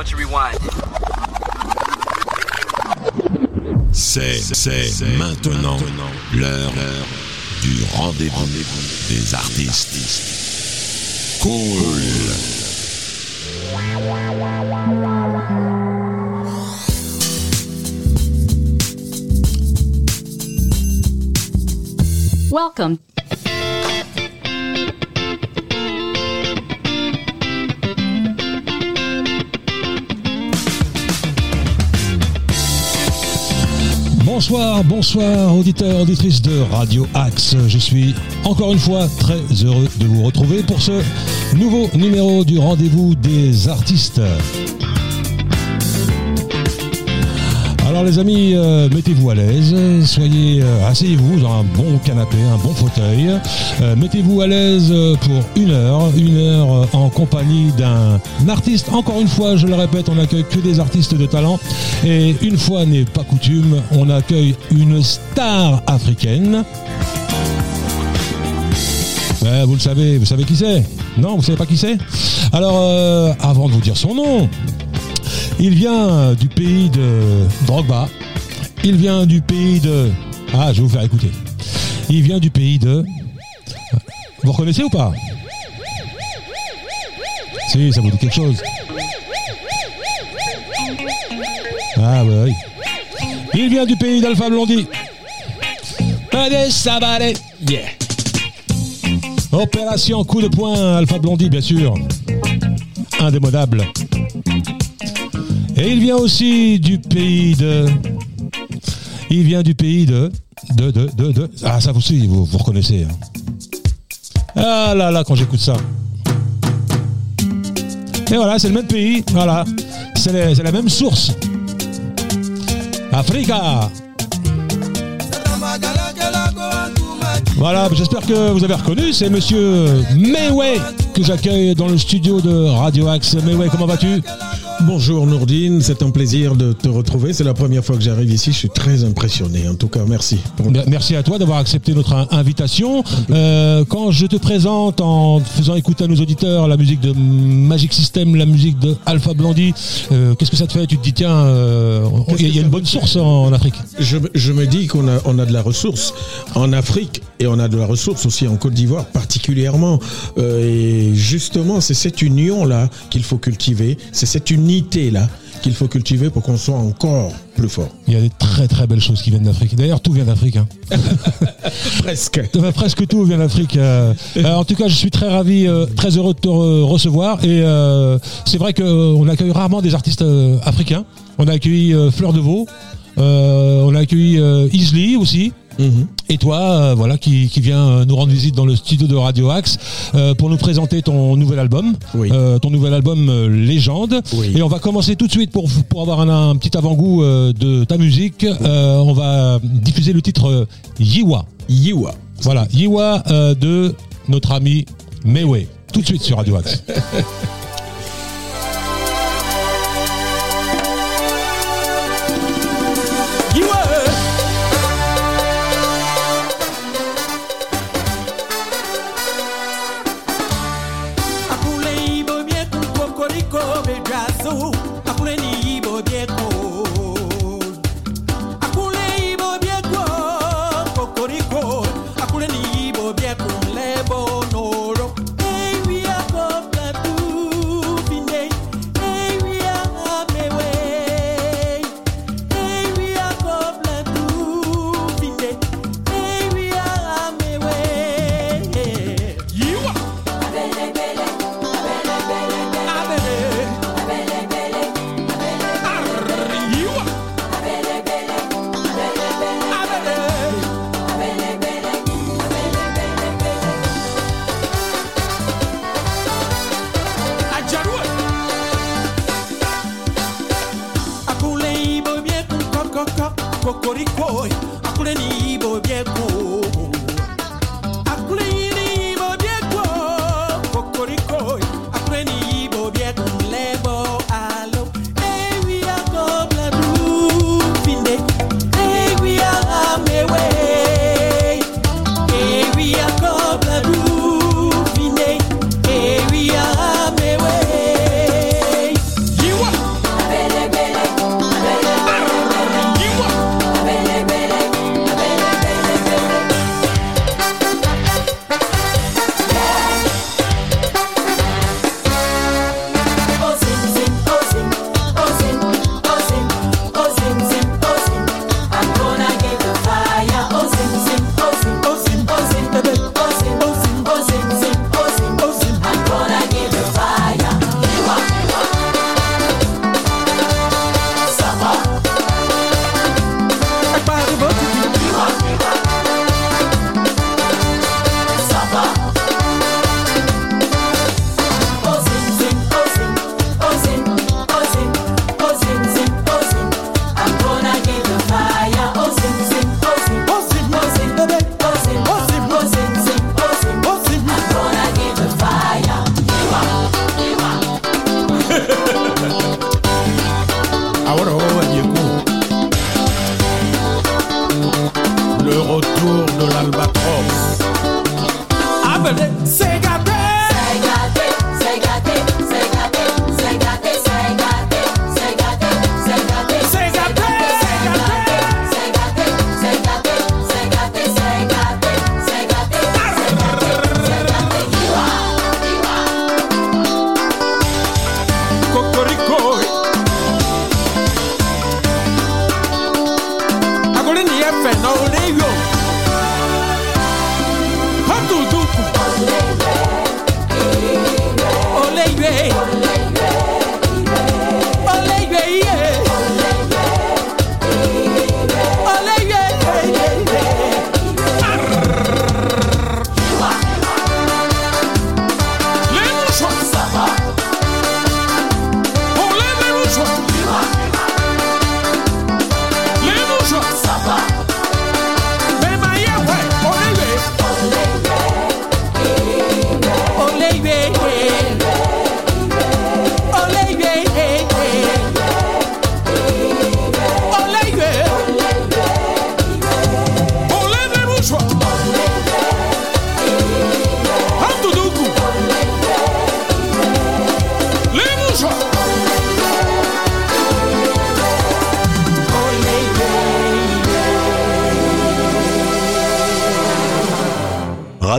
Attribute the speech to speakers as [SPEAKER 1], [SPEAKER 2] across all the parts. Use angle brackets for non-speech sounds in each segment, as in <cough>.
[SPEAKER 1] once you rewind.
[SPEAKER 2] C'est, c'est maintenant l'heure du rendez-vous des artistes. Cool.
[SPEAKER 3] Welcome.
[SPEAKER 4] Bonsoir, bonsoir auditeurs, auditrices de Radio Axe. Je suis encore une fois très heureux de vous retrouver pour ce nouveau numéro du rendez-vous des artistes. Alors les amis, euh, mettez-vous à l'aise, soyez, euh, asseyez-vous dans un bon canapé, un bon fauteuil. Euh, mettez-vous à l'aise pour une heure, une heure en compagnie d'un artiste. Encore une fois, je le répète, on accueille que des artistes de talent. Et une fois n'est pas coutume, on accueille une star africaine. Vous le savez, vous savez qui c'est? Non, vous savez pas qui c'est? Alors, avant de vous dire son nom, il vient du pays de Drogba. Il vient du pays de... Ah, je vais vous faire écouter. Il vient du pays de... Vous reconnaissez ou pas? Si, ça vous dit quelque chose. Ah bah oui. Il vient du pays d'Alpha Blondie. Yeah. Opération coup de poing, Alpha Blondie, bien sûr. Indémodable. Et il vient aussi du pays de. Il vient du pays de. De, de, de, de. Ah, ça vous aussi, vous, vous reconnaissez. hein. Ah là là, quand j'écoute ça. Et voilà, c'est le même pays. Voilà. C'est la, même source. Africa. Voilà, j'espère que vous avez reconnu, c'est monsieur Mayway que j'accueille dans le studio de Radio Axe. Mayway, comment vas-tu?
[SPEAKER 5] Bonjour Nourdine, c'est un plaisir de te retrouver. C'est la première fois que j'arrive ici. Je suis très impressionné. En tout cas, merci.
[SPEAKER 4] Mer- Merci à toi d'avoir accepté notre in- invitation. Euh, quand je te présente en faisant écouter à nos auditeurs la musique de Magic System, la musique de Alpha Blondie, euh, qu'est-ce que ça te fait? Tu te dis, tiens, euh, il y, a- une bonne source en, Afrique.
[SPEAKER 5] Je, je me dis qu'on a, on a de la ressource en Afrique et on a de la ressource aussi en Côte d'Ivoire particulièrement. Et justement, c'est cette union-là qu'il faut cultiver. C'est cette unité-là qu'il faut cultiver pour qu'on soit encore plus fort.
[SPEAKER 4] Il y a des très très belles choses qui viennent d'Afrique. D'ailleurs, tout vient d'Afrique. hein. <laughs>
[SPEAKER 5] Presque.
[SPEAKER 4] Enfin, presque tout vient d'Afrique. euh. Euh, en tout cas, je suis très ravi, euh, très heureux de te re- recevoir. Et euh, c'est vrai qu'on accueille rarement des artistes africains. On a accueilli Fleur de Veau, euh, on a accueilli Isley aussi. Et toi, euh, voilà, qui, qui vient euh, nous rendre visite dans le studio de Radio Axe euh, pour nous présenter ton nouvel album,
[SPEAKER 5] Oui.
[SPEAKER 4] euh, ton nouvel album Légende.
[SPEAKER 5] Oui.
[SPEAKER 4] Et on va commencer tout de suite pour, pour avoir un, un petit avant-goût de ta musique. On va diffuser le titre Yiwa.
[SPEAKER 5] Yiwa.
[SPEAKER 4] Voilà, Yiwa de notre ami Mewe. Tout de suite sur Radio Axe. <laughs>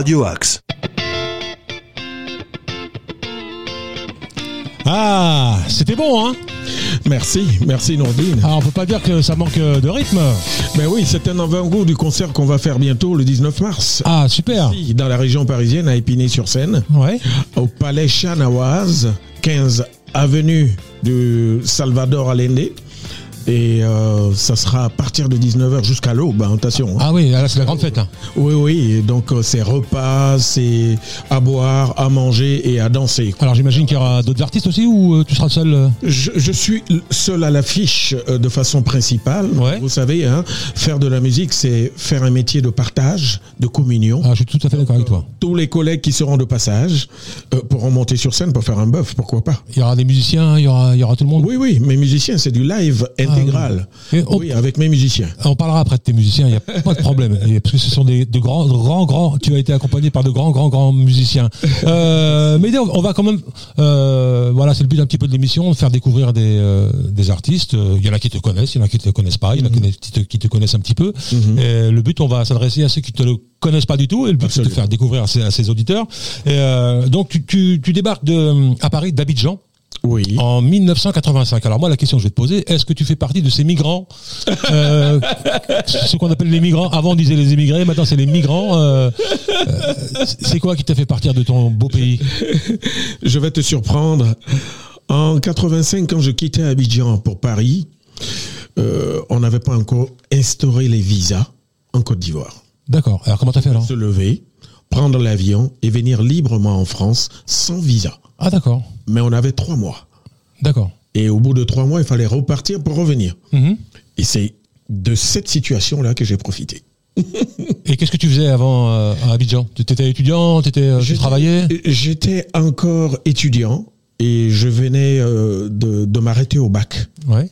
[SPEAKER 1] Radio Axe.
[SPEAKER 4] Ah, c'était bon, hein?
[SPEAKER 5] Merci, merci Nourdine.
[SPEAKER 4] Alors, on peut pas dire que ça manque de rythme.
[SPEAKER 5] Ben oui, c'est un avant-goût du concert qu'on va faire bientôt le 19 mars.
[SPEAKER 4] Ah, super.
[SPEAKER 5] Ici, Dans la région parisienne, à Épinay-sur-Seine,
[SPEAKER 4] Ouais.
[SPEAKER 5] au Palais Chanawaz, 15 avenue de Salvador Allende. Et euh, ça sera à partir de 19h jusqu'à l'aube, hein, attention. hein.
[SPEAKER 4] Ah oui, là, c'est la grande fête. hein.
[SPEAKER 5] Oui, oui, et donc euh, c'est repas, c'est à boire, à manger et à danser.
[SPEAKER 4] Alors, j'imagine qu'il y aura d'autres artistes aussi ou euh, tu seras seul
[SPEAKER 5] Je, je suis seul à l'affiche de façon principale.
[SPEAKER 4] Ouais.
[SPEAKER 5] Vous savez, hein, faire de la musique, c'est faire un métier de partage, de communion.
[SPEAKER 4] Ah, je suis tout à fait d'accord avec toi.
[SPEAKER 5] Tous les collègues qui seront de passage pourront monter sur scène pour faire un bœuf, pourquoi pas
[SPEAKER 4] Il y aura des musiciens, il y aura, il y aura tout le monde.
[SPEAKER 5] Oui, oui, mes musiciens, c'est du live
[SPEAKER 4] Ah on-
[SPEAKER 5] Oui, avec mes musiciens.
[SPEAKER 4] On parlera après de tes musiciens, il n'y a <laughs> pas de problème. Parce que ce sont des de grands, grands, grands. Tu as été accompagné par de grands, grands, grands musiciens. <laughs> Euh, mais on va quand même. euh, voilà, c'est le but un petit peu de l'émission, de faire découvrir des, euh, des artistes. Il y en a qui te connaissent, il y en a qui te connaissent pas, il y en a qui te, qui te connaissent un petit peu. Et le but, on va s'adresser à ceux qui te le connaissent pas du tout. Et le but, c'est de faire découvrir à ces auditeurs. Et, donc, tu, tu, tu débarques de, à Paris d'Abidjan.
[SPEAKER 5] Oui.
[SPEAKER 4] En 1985. Alors moi, la question que je vais te poser, est-ce que tu fais partie de ces migrants, euh, <laughs> ce qu'on appelle les migrants? Avant, on disait les émigrés, maintenant c'est les migrants. euh, euh, c'est quoi qui t'a fait partir de ton beau pays?
[SPEAKER 5] Je vais te surprendre. En 85, quand je quittais Abidjan pour Paris, on n'avait pas encore instauré les visas en Côte d'Ivoire.
[SPEAKER 4] D'accord. Alors comment t'as fait alors?
[SPEAKER 5] Se lever, prendre l'avion et venir librement en France sans visa.
[SPEAKER 4] Ah d'accord.
[SPEAKER 5] Mais on avait trois mois.
[SPEAKER 4] D'accord.
[SPEAKER 5] Et au bout de trois mois, il fallait repartir pour revenir.
[SPEAKER 4] Mhm.
[SPEAKER 5] Et c'est de cette situation-là que j'ai profité. <laughs>
[SPEAKER 4] Et qu'est-ce que tu faisais avant euh, à Abidjan? Tu étais étudiant, t'étais, euh, tu travaillais?
[SPEAKER 5] J'étais encore étudiant et je venais euh, de, de m'arrêter au bac.
[SPEAKER 4] Ouais.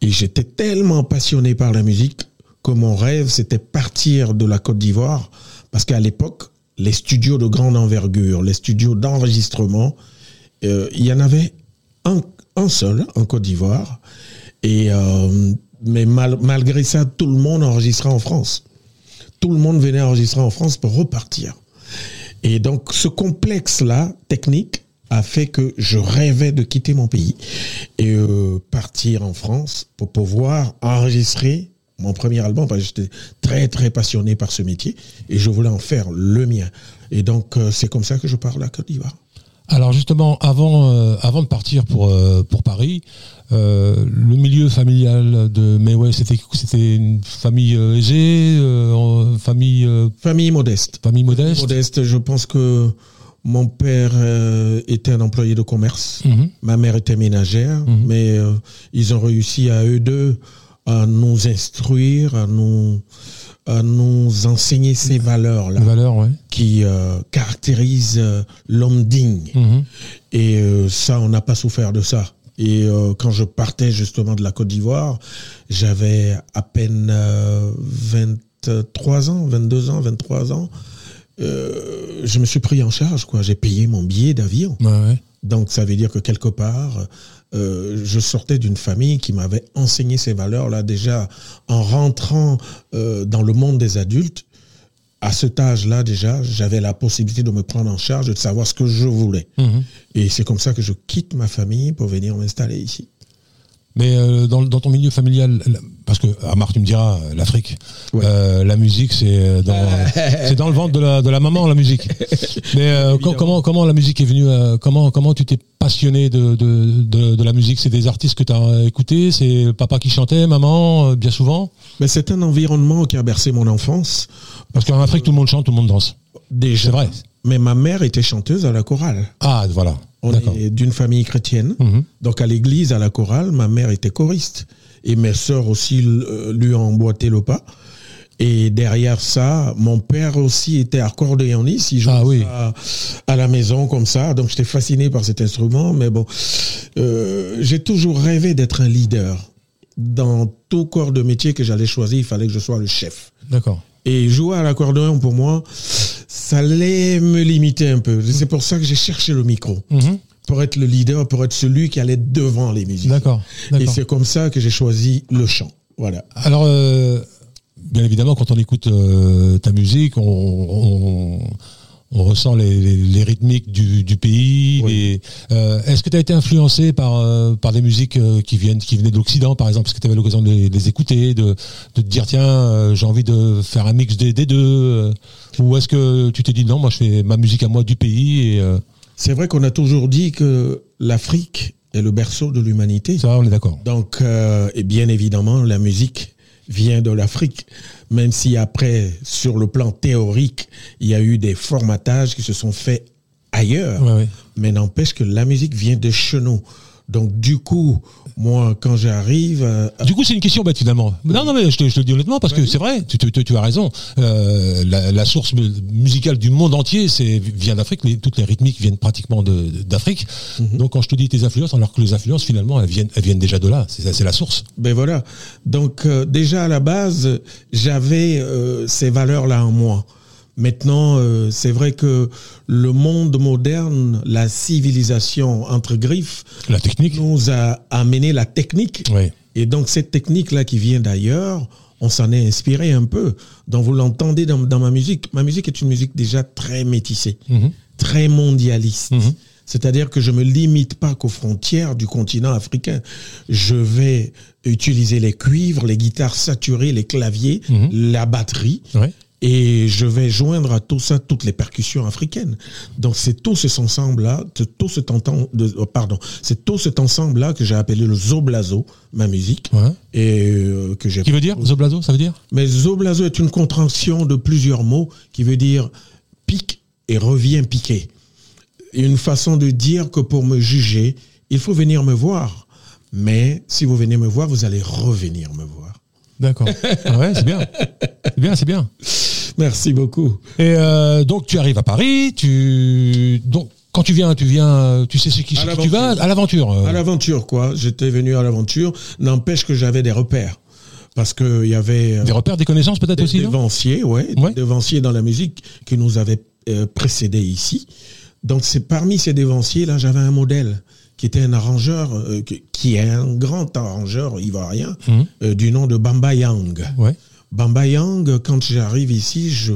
[SPEAKER 5] Et j'étais tellement passionné par la musique que mon rêve, c'était partir de la Côte d'Ivoire. Parce qu'à l'époque, les studios de grande envergure, les studios d'enregistrement, euh, il y en avait un, seul en Côte d'Ivoire. Euh, mais mal- malgré ça, tout le monde enregistrait en France. Tout le monde venait enregistrer en France pour repartir. Et donc, ce complexe-là, technique, a fait que je rêvais de quitter mon pays et euh, partir en France pour pouvoir enregistrer mon premier album parce que j'étais très très passionné par ce métier et je voulais en faire le mien. Et donc euh, c'est comme ça que je pars de la Côte d'Ivoire.
[SPEAKER 4] Alors justement, avant, euh, avant de partir pour, euh, pour Paris, euh, le milieu familial de mais ouais, c'était c'était une famille aisée, famille
[SPEAKER 5] Famille modeste.
[SPEAKER 4] famille modeste.
[SPEAKER 5] Modeste, je pense que mon père était un employé de commerce.
[SPEAKER 4] Mhm.
[SPEAKER 5] Ma mère était ménagère,
[SPEAKER 4] Mhm.
[SPEAKER 5] mais ils ont réussi à eux deux à nous instruire, à nous, à nous enseigner ces valeurs-là
[SPEAKER 4] Les valeurs, ouais.
[SPEAKER 5] qui euh, caractérisent euh, l'homme digne.
[SPEAKER 4] Mhm.
[SPEAKER 5] Et euh, ça, on n'a pas souffert de ça. Et euh, quand je partais justement de la Côte d'Ivoire, j'avais à peine euh, 23 ans, 22 ans, 23 ans. Euh, je me suis pris en charge, quoi. J'ai payé mon billet d'avion.
[SPEAKER 4] Ouais, ouais.
[SPEAKER 5] Donc ça veut dire que quelque part, euh, je sortais d'une famille qui m'avait enseigné ces valeurs-là déjà en rentrant euh, dans le monde des adultes. À cet âge-là déjà, j'avais la possibilité de me prendre en charge, de savoir ce que je voulais.
[SPEAKER 4] Mhm.
[SPEAKER 5] Et c'est comme ça que je quitte ma famille pour venir m'installer ici.
[SPEAKER 4] Mais euh, dans, dans ton milieu familial, parce que à Marc, tu me diras, euh, l'Afrique,
[SPEAKER 5] Ouais.
[SPEAKER 4] euh, la musique, c'est euh, dans, <laughs> c'est dans le ventre de la, de la maman, la musique. <laughs> Mais euh, co- comment, comment la musique est venue euh, Comment, comment tu t'es passionné de, de, de, de la musique? C'est des artistes que tu as écoutés? C'est papa qui chantait, maman, euh, bien souvent?
[SPEAKER 5] Mais c'est un environnement qui a bercé mon enfance.
[SPEAKER 4] Parce qu'en Afrique, tout le monde chante, tout le monde danse.
[SPEAKER 5] Déjà.
[SPEAKER 4] C'est vrai.
[SPEAKER 5] Mais ma mère était chanteuse à la chorale.
[SPEAKER 4] Ah, voilà.
[SPEAKER 5] On
[SPEAKER 4] D'accord.
[SPEAKER 5] est d'une famille chrétienne.
[SPEAKER 4] Mhm.
[SPEAKER 5] Donc à l'église, à la chorale, ma mère était choriste. Et mes sœurs aussi euh, lui ont emboîté le pas. Et derrière ça, mon père aussi était accordéoniste. Il jouait
[SPEAKER 4] Ah oui.
[SPEAKER 5] à la maison comme ça. Donc j'étais fasciné par cet instrument. Mais bon, euh, j'ai toujours rêvé d'être un leader. Dans tout corps de métier que j'allais choisir, il fallait que je sois le chef.
[SPEAKER 4] D'accord.
[SPEAKER 5] Et jouer à l'accordéon, pour moi, ça allait me limiter un peu. C'est pour ça que j'ai cherché le micro.
[SPEAKER 4] Mhm.
[SPEAKER 5] Pour être le leader, pour être celui qui allait devant les musiciens.
[SPEAKER 4] D'accord.
[SPEAKER 5] Et c'est comme ça que j'ai choisi le chant. Voilà.
[SPEAKER 4] Alors, euh, bien évidemment, quand on écoute euh, ta musique, on, on, on ressent les, les- les rythmiques du, du pays.
[SPEAKER 5] Oui.
[SPEAKER 4] euh, Est-ce que tu as été influencé par, par des musiques qui, viennent, qui venaient de l'Occident, par exemple? Est-ce que tu avais l'occasion de les, de les écouter, de, de te dire, tiens, j'ai envie de faire un mix des, des deux Ou est-ce que tu t'es dit, non, moi je fais ma musique à moi du pays et
[SPEAKER 5] C'est vrai qu'on a toujours dit que l'Afrique est le berceau de l'humanité.
[SPEAKER 4] ça, on est d'accord.
[SPEAKER 5] Donc, euh, et bien évidemment, la musique vient de l'Afrique, même si après, sur le plan théorique, il y a eu des formatages qui se sont faits ailleurs.
[SPEAKER 4] Ouais, ouais.
[SPEAKER 5] Mais n'empêche que la musique vient de chez nous. Donc, du coup, moi, quand j'arrive, euh,
[SPEAKER 4] Du coup, c'est une question bête finalement. Non, non, mais je te, je te le dis honnêtement parce que c'est vrai, tu, tu- tu as raison. Euh, la, la source mu- musicale du monde entier, c'est vient d'Afrique. Toutes les rythmiques viennent pratiquement d'Afrique. Donc, quand je te dis tes influences, alors que les influences finalement, elles viennent, elles viennent déjà de là. C'est la source.
[SPEAKER 5] Ben voilà. Donc euh, déjà à la base, j'avais euh, ces valeurs-là en moi. Maintenant, euh, c'est vrai que le monde moderne, la civilisation entre griffes,
[SPEAKER 4] La technique.
[SPEAKER 5] nous a amené la technique.
[SPEAKER 4] Oui.
[SPEAKER 5] Et donc cette technique-là qui vient d'ailleurs, on s'en est inspiré un peu. Donc vous l'entendez dans, dans ma musique. Ma musique est une musique déjà très métissée,
[SPEAKER 4] Mhm.
[SPEAKER 5] très mondialiste.
[SPEAKER 4] Mhm.
[SPEAKER 5] C'est-à-dire que je me limite pas qu'aux frontières du continent africain. Je vais utiliser les cuivres, les guitares saturées, les claviers,
[SPEAKER 4] Mhm.
[SPEAKER 5] la batterie.
[SPEAKER 4] Ouais.
[SPEAKER 5] Et je vais joindre à tout ça toutes les percussions africaines. Donc c'est tout cet ensemble-là, tout cet de, oh, pardon, c'est tout cet ensemble-là que j'ai appelé le zoblazo, ma musique,
[SPEAKER 4] Ouais.
[SPEAKER 5] et euh, que j'ai.
[SPEAKER 4] Qui veut dire Zoblazo, ça veut dire?
[SPEAKER 5] Mais zoblazo est une contraction de plusieurs mots qui veut dire pique et revient piquer. Une façon de dire que pour me juger, il faut venir me voir. Mais si vous venez me voir, vous allez revenir me voir.
[SPEAKER 4] D'accord. Ah ouais, c'est bien. C'est bien, c'est bien.
[SPEAKER 5] Merci beaucoup.
[SPEAKER 4] Et euh, donc tu arrives à Paris, tu donc quand tu viens, tu viens, tu sais ce qui, qui tu vas à l'aventure. euh.
[SPEAKER 5] À l'aventure, quoi. J'étais venu à l'aventure. N'empêche que j'avais des repères. Parce qu'il y avait euh,
[SPEAKER 4] Des repères, des connaissances peut-être
[SPEAKER 5] des
[SPEAKER 4] aussi, non?
[SPEAKER 5] devanciers, ouais,
[SPEAKER 4] Ouais.
[SPEAKER 5] des devanciers dans la musique qui nous avaient euh, précédés ici. Donc c'est parmi ces devanciers là, j'avais un modèle qui était un arrangeur, euh, qui- est un grand arrangeur ivoirien
[SPEAKER 4] Mhm.
[SPEAKER 5] euh, du nom de Bamba Yang.
[SPEAKER 4] Ouais.
[SPEAKER 5] Bamba Yang, quand j'arrive ici, je,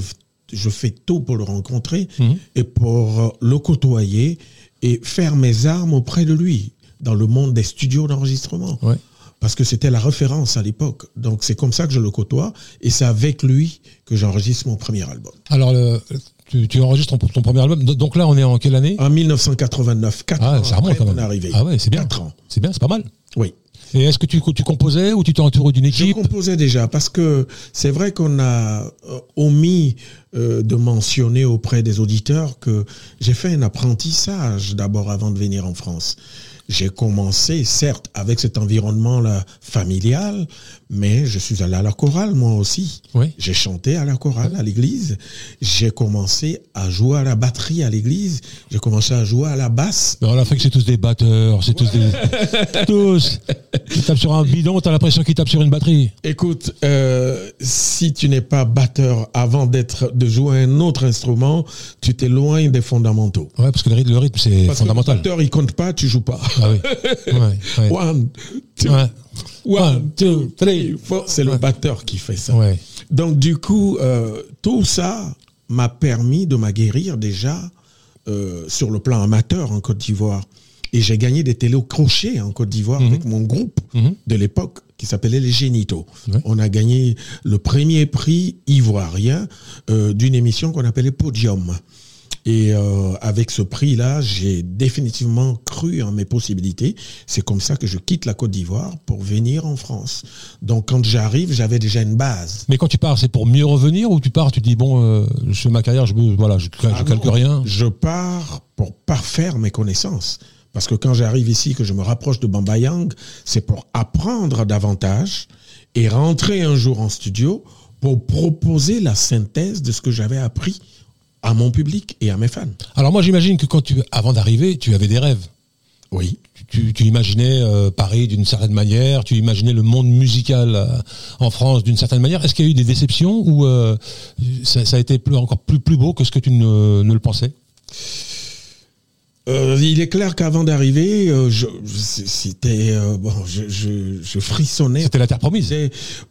[SPEAKER 5] je fais tout pour le rencontrer
[SPEAKER 4] Mhm.
[SPEAKER 5] et pour euh, le côtoyer et faire mes armes auprès de lui dans le monde des studios d'enregistrement.
[SPEAKER 4] Ouais.
[SPEAKER 5] Parce que c'était la référence à l'époque. Donc c'est comme ça que je le côtoie et c'est avec lui que j'enregistre mon premier album.
[SPEAKER 4] Alors le, tu, tu enregistres ton, ton premier album. Donc là, on est en quelle année?
[SPEAKER 5] En 1989, 4
[SPEAKER 4] Ah,
[SPEAKER 5] ans
[SPEAKER 4] ça remonte
[SPEAKER 5] après
[SPEAKER 4] quand même.
[SPEAKER 5] mon arrivée.
[SPEAKER 4] Ah ouais, c'est bien.
[SPEAKER 5] 4 ans,
[SPEAKER 4] C'est bien, c'est pas mal.
[SPEAKER 5] oui.
[SPEAKER 4] Et est-ce que tu, tu composais ou tu t'es entouré d'une
[SPEAKER 5] Je
[SPEAKER 4] équipe?
[SPEAKER 5] composais déjà parce que c'est vrai qu'on a euh, omis euh, de mentionner auprès des auditeurs que j'ai fait un apprentissage d'abord avant de venir en France. J'ai commencé, certes, avec cet environnement-là familial, mais je suis allé à la chorale moi aussi.
[SPEAKER 4] Oui.
[SPEAKER 5] J'ai chanté à la chorale à l'église. J'ai commencé à jouer à la batterie à l'église. J'ai commencé à jouer à la basse.
[SPEAKER 4] En Afrique, c'est tous des batteurs, c'est tous des. <laughs> tous. Ils tapent sur un bidon, t'as l'impression qu'ils tapent sur une batterie.
[SPEAKER 5] Écoute, euh, si tu n'es pas batteur avant d'être de jouer un autre instrument, tu t'éloignes des fondamentaux.
[SPEAKER 4] Ouais, parce que le rythme, le rythme, c'est
[SPEAKER 5] que le
[SPEAKER 4] fondamental.
[SPEAKER 5] batteur, il compte pas, tu joues pas.
[SPEAKER 4] Ah oui. Ouais, ouais. <laughs>
[SPEAKER 5] One, two,
[SPEAKER 4] Ouais.
[SPEAKER 5] One, two, three, four. C'est le batteur qui fait ça.
[SPEAKER 4] Ouais.
[SPEAKER 5] Donc du coup, euh, tout ça m'a permis de m'aguerrir déjà euh, sur le plan amateur en Côte d'Ivoire. Et j'ai gagné des télécrochets en Côte d'Ivoire avec mon groupe
[SPEAKER 4] Mhm.
[SPEAKER 5] de l'époque qui s'appelait les Génitaux.
[SPEAKER 4] Ouais.
[SPEAKER 5] On a gagné le premier prix ivoirien euh, d'une émission qu'on appelait Podium. Et euh, avec ce prix-là, j'ai définitivement cru en mes possibilités. C'est comme ça que je quitte la Côte d'Ivoire pour venir en France. Donc quand j'arrive, j'avais déjà une base.
[SPEAKER 4] Mais quand tu pars, c'est pour mieux revenir ou tu pars, tu dis bon, euh, je fais ma carrière, je voilà, je, je
[SPEAKER 5] Ah
[SPEAKER 4] calque
[SPEAKER 5] non,
[SPEAKER 4] rien.
[SPEAKER 5] Je pars pour parfaire mes connaissances. Parce que quand j'arrive ici, que je me rapproche de Bamba Yang, c'est pour apprendre davantage et rentrer un jour en studio pour proposer la synthèse de ce que j'avais appris à mon public et à mes fans.
[SPEAKER 4] Alors moi, j'imagine que quand tu, avant d'arriver, tu avais des rêves.
[SPEAKER 5] Oui.
[SPEAKER 4] Tu, tu- tu imaginais euh, Paris d'une certaine manière, tu imaginais le monde musical euh, en France d'une certaine manière. Est-ce qu'il y a eu des déceptions ou euh, ça, ça a été plus, encore plus, plus beau que ce que tu ne, ne le pensais?
[SPEAKER 5] Euh, il est clair qu'avant d'arriver, euh, je- je- c'était euh, bon, je, je, je frissonnais.
[SPEAKER 4] C'était la terre promise.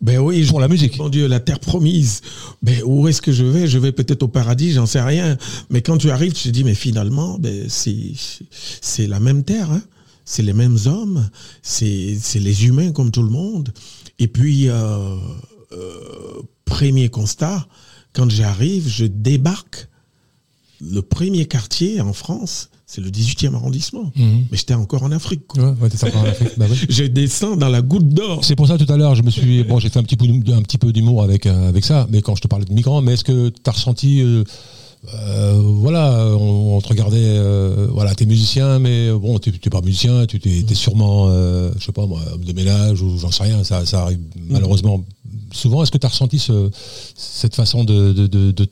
[SPEAKER 5] Ben oui,
[SPEAKER 4] Pour la musique.
[SPEAKER 5] Mon Dieu, la terre promise. Ben où est-ce que je vais? Je vais peut-être au paradis, j'en sais rien. Mais quand tu arrives, tu te dis mais finalement, ben c'est c'est la même terre. Hein c'est les mêmes hommes. C'est c'est les humains comme tout le monde. Et puis premier constat, quand j'arrive, je débarque. Le premier quartier en France, c'est le 18e arrondissement.
[SPEAKER 4] Mhm.
[SPEAKER 5] Mais j'étais encore en Afrique.
[SPEAKER 4] Ouais, ouais, encore en Afrique. Bah ouais. <laughs>
[SPEAKER 5] Je descends dans la goutte d'or.
[SPEAKER 4] C'est pour ça tout à l'heure, je me suis bon, j'ai fait un petit peu un petit peu d'humour avec euh, avec ça, mais quand je te parlais de migrants, mais est-ce que tu as ressenti euh, euh, voilà, on, on te regardait euh, voilà, t'es musicien mais bon, t'es pas musicien, tu t'es sûrement je sais pas moi, homme de ménage ou j'en sais rien, ça ça arrive malheureusement souvent. Est-ce que tu as ressenti ce, cette façon de, de, de, de-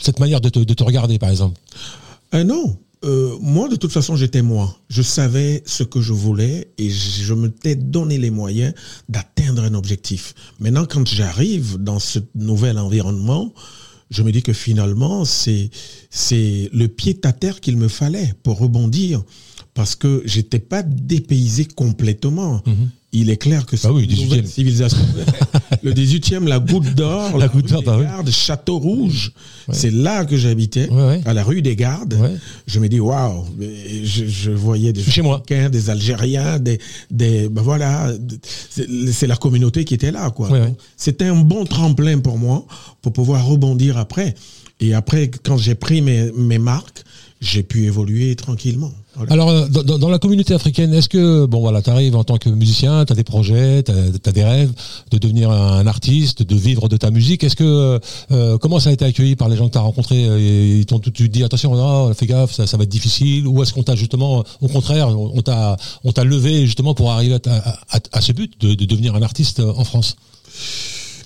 [SPEAKER 4] cette manière de te, de te regarder par exemple
[SPEAKER 5] Euh, non. Euh, moi, de toute façon, j'étais moi. Je savais ce que je voulais et je je m'étais donné les moyens d'atteindre un objectif. Maintenant, quand j'arrive dans ce nouvel environnement, je me dis que finalement, c'est c'est le pied à terre qu'il me fallait pour rebondir. Parce que j'étais pas dépaysé complètement. Il est clair que c'est
[SPEAKER 4] Ah oui,
[SPEAKER 5] une
[SPEAKER 4] 18e.
[SPEAKER 5] nouvelle civilisation. <laughs> le 18e, la goutte d'or,
[SPEAKER 4] La
[SPEAKER 5] la,
[SPEAKER 4] Goutte
[SPEAKER 5] rue
[SPEAKER 4] d'Or,
[SPEAKER 5] des
[SPEAKER 4] bah.
[SPEAKER 5] Gardes, Château Rouge. C'est là que j'habitais,
[SPEAKER 4] Ouais, ouais.
[SPEAKER 5] à la rue des Gardes. Je me dis, waouh, je, je voyais des
[SPEAKER 4] chez moi.
[SPEAKER 5] Des Algériens, des, des ben voilà, c'est la communauté qui était là, quoi. C'était un bon tremplin pour moi, pour pouvoir rebondir après. Et après, quand j'ai pris mes, mes marques, j'ai pu évoluer tranquillement.
[SPEAKER 4] Alors, euh, dans, dans- la communauté africaine, est-ce que, bon voilà, tu arrives en tant que musicien, tu as des projets, tu as, des rêves de devenir un artiste, de vivre de ta musique? Est-ce que, euh, comment ça a été accueilli par les gens que tu as rencontrés? Euh, Ils t'ont tout de suite dit, attention, oh, fais gaffe, ça, ça va être difficile Ou est-ce qu'on t'a justement, au contraire, on t'a levé justement pour arriver à, à- à ce but de, de devenir un artiste en France?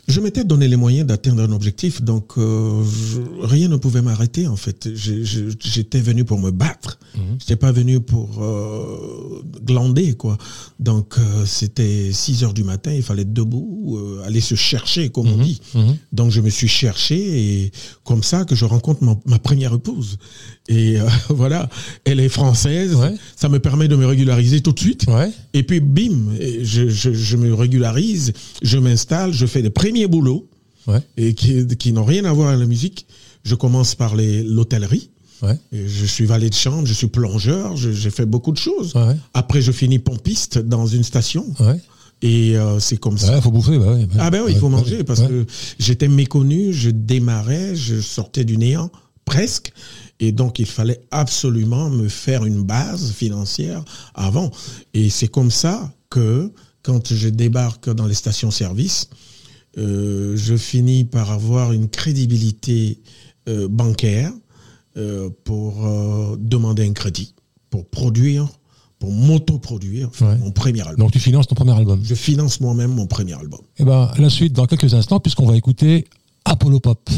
[SPEAKER 5] Je m'étais donné les moyens d'atteindre un objectif, donc euh, je- rien ne pouvait m'arrêter en fait. J'étais venu pour me battre. Je n'étais pas venu pour euh, glander quoi. Donc euh, c'était 6 heures du matin, il fallait être debout, aller se chercher comme on dit. Donc je me suis cherché et comme ça que je rencontre ma, ma première épouse. Et euh, <laughs> voilà, elle est française.
[SPEAKER 4] Ouais.
[SPEAKER 5] Ça me permet de me régulariser tout de suite.
[SPEAKER 4] Ouais.
[SPEAKER 5] Et puis, bim, je, je, je me régularise, je m'installe, je fais des premiers boulots
[SPEAKER 4] Ouais.
[SPEAKER 5] et qui, qui n'ont rien à voir avec la musique. Je commence par l'hôtellerie.
[SPEAKER 4] Ouais.
[SPEAKER 5] Je suis valet de chambre, je suis plongeur, j'ai fait beaucoup de choses.
[SPEAKER 4] Ouais.
[SPEAKER 5] Après, je finis pompiste dans une station.
[SPEAKER 4] Ouais.
[SPEAKER 5] Et euh, c'est comme ça.
[SPEAKER 4] Ouais, faut bouffer, bah ouais.
[SPEAKER 5] Ah ben oui, il faut manger parce que j'étais méconnu, je démarrais, je sortais du néant presque. Et donc, il fallait absolument me faire une base financière avant. Et c'est comme ça que, quand je débarque dans les stations-service, euh, je finis par avoir une crédibilité euh, bancaire euh, pour demander un crédit, pour produire, pour m'autoproduire
[SPEAKER 4] Ouais.
[SPEAKER 5] mon premier album.
[SPEAKER 4] Donc tu finances ton premier album.
[SPEAKER 5] Je finance moi-même mon premier album.
[SPEAKER 4] Et ben la suite dans quelques instants puisqu'on va écouter Apollo Pop,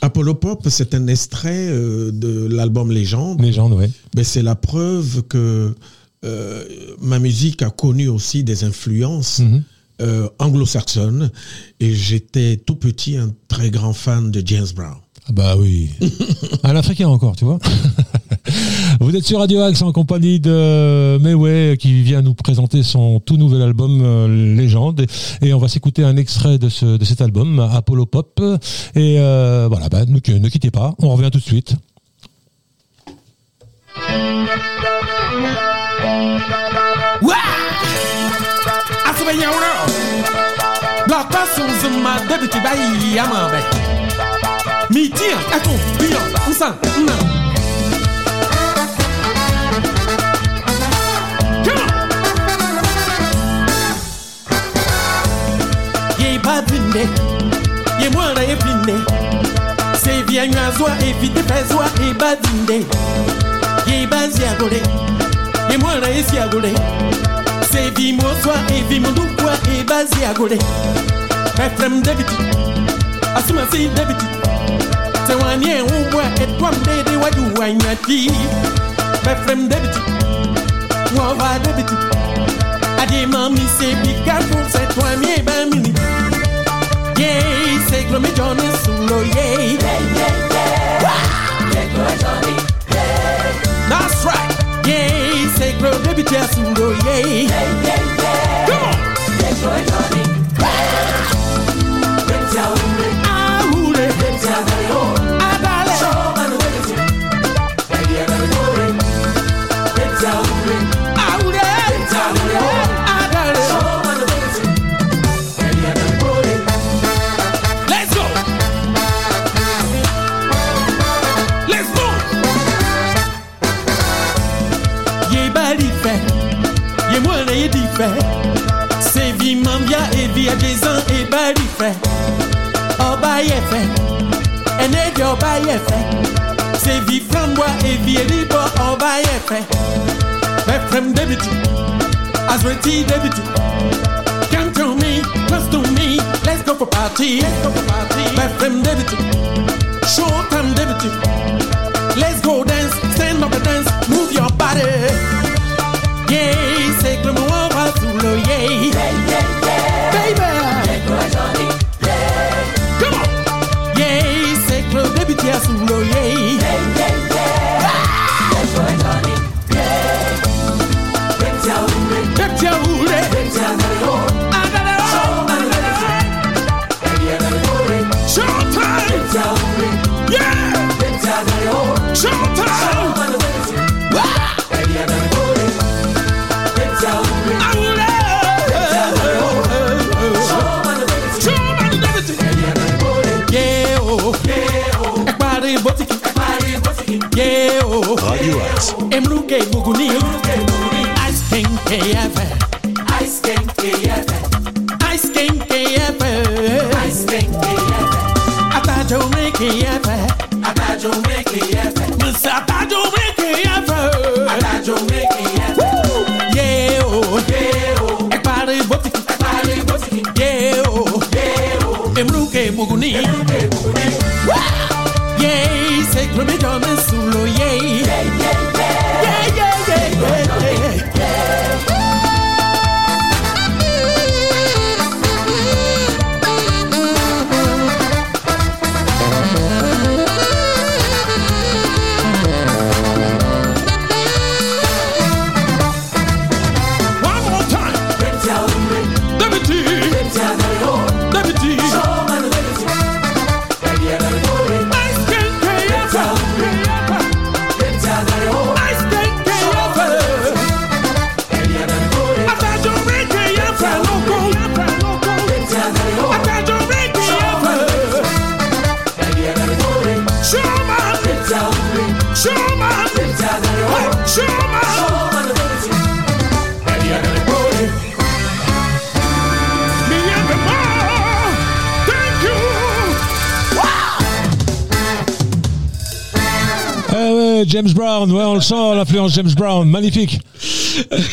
[SPEAKER 5] Apollo Pop, c'est un extrait euh, de l'album Légende.
[SPEAKER 4] légende, ouais.
[SPEAKER 5] Mais c'est la preuve que euh, ma musique a connu aussi des influences
[SPEAKER 4] Mhm.
[SPEAKER 5] euh, anglo-saxonnes. Et j'étais tout petit un très grand fan de James Brown.
[SPEAKER 4] Ah bah oui. Un Africain encore, tu vois. <laughs> Vous êtes sur Radio Axe en compagnie de Meway qui vient nous présenter son tout nouvel album euh, Légende et on va s'écouter un extrait de, ce, de cet album Apollo Pop et euh, voilà, bah, ne, ne quittez pas, on revient tout de suite.
[SPEAKER 6] Yawra. Blaka sunzuma debiti bayi amabe. Mitia ato biyo usan na. Ye mwana ye pinde. Se via nyazwa evite pezwa e badinde. Ye baziagole. Ye mwana ye siagole. Se vi mozwa e vi mundukwa e bazi agole Efrem debiti Asuma si debiti Se wani e uwa e twam dede waju wanyati Efrem debiti Wawa debiti. Adi mami se bika kun se twami e bamini ọba yẹ fẹ. Sevi frambwa evi eribọ ọba yẹ fẹ. Bẹfrẹm debiti azureti debiti come to me close to me let's go for party. Let's go for party. Bẹfrẹm debiti.
[SPEAKER 2] Radio Axe.
[SPEAKER 6] Emluke Guguni. Ice King KFM. Ice King KFM. Ice King KFM. Ice King KFM. Atajo
[SPEAKER 4] Make KFM. James Brown, ouais, on le sent, l'influence James Brown, magnifique.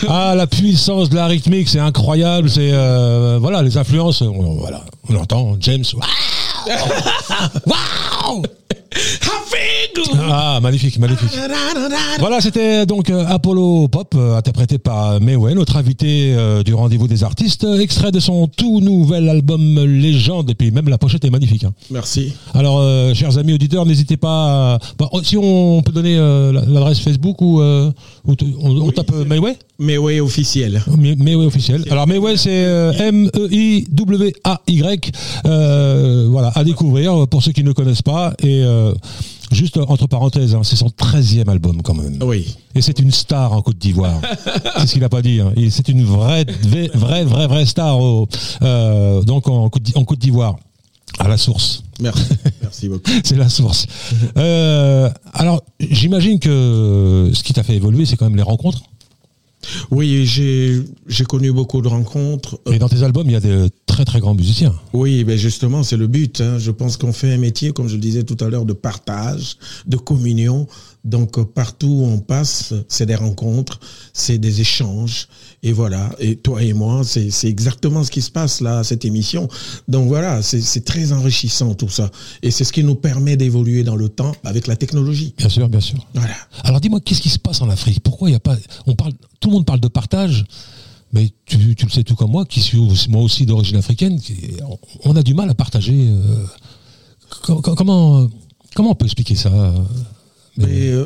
[SPEAKER 4] Ah, la puissance de la rythmique, c'est incroyable. C'est euh, voilà, les influences, on, voilà, entend James. Magnifique, magnifique. Voilà, c'était donc euh, Apollo Pop, euh, interprété par Mayway, notre invité euh, du rendez-vous des artistes, extrait de son tout nouvel album Légende, et puis même la pochette est magnifique. hein.
[SPEAKER 5] Merci.
[SPEAKER 4] Alors, euh, chers amis auditeurs, n'hésitez pas. à- bah, si on peut donner euh, l'adresse Facebook ou, euh, on, tape Mayway
[SPEAKER 5] oui, officiel.
[SPEAKER 4] May- Mayway officiel. Alors Mayway c'est M-E-I-W-A-Y. Voilà, à découvrir pour ceux qui ne connaissent pas. Et juste entre parenthèses, hein, c'est son 13e album quand même.
[SPEAKER 5] Oui.
[SPEAKER 4] Et c'est une star en Côte d'Ivoire. <laughs> c'est ce qu'il n'a pas dit. hein. C'est une vraie, vraie, vraie, vraie, star au- euh, donc en Côte d'I- en Côte d'Ivoire. À la source.
[SPEAKER 5] Merci. Merci beaucoup. <laughs>
[SPEAKER 4] C'est la source. Euh, alors, j'imagine que ce qui t'a fait évoluer, c'est quand même les rencontres.
[SPEAKER 5] Oui, j'ai j'ai connu beaucoup de rencontres.
[SPEAKER 4] Et dans tes albums, il y a de très très grands musiciens.
[SPEAKER 5] Oui, ben justement, c'est le but. hein. Je pense qu'on fait un métier, comme je le disais tout à l'heure, de partage, de communion. Donc euh, partout où on passe, c'est des rencontres, c'est des échanges. Et voilà. Et toi et moi, c'est exactement ce qui se passe là, cette émission. Donc voilà, c'est très enrichissant tout ça. Et c'est ce qui nous permet d'évoluer dans le temps avec la technologie.
[SPEAKER 4] Bien sûr, bien sûr.
[SPEAKER 5] Voilà.
[SPEAKER 4] Alors dis-moi, qu'est-ce qui se passe en Afrique? Pourquoi il n'y a pas. On parle, tout le monde parle de partage, mais tu, tu le sais tout comme moi, qui suis moi aussi d'origine africaine, qui- on- a du mal à partager. euh, co- co- comment, comment on peut expliquer ça euh, mais-
[SPEAKER 5] euh,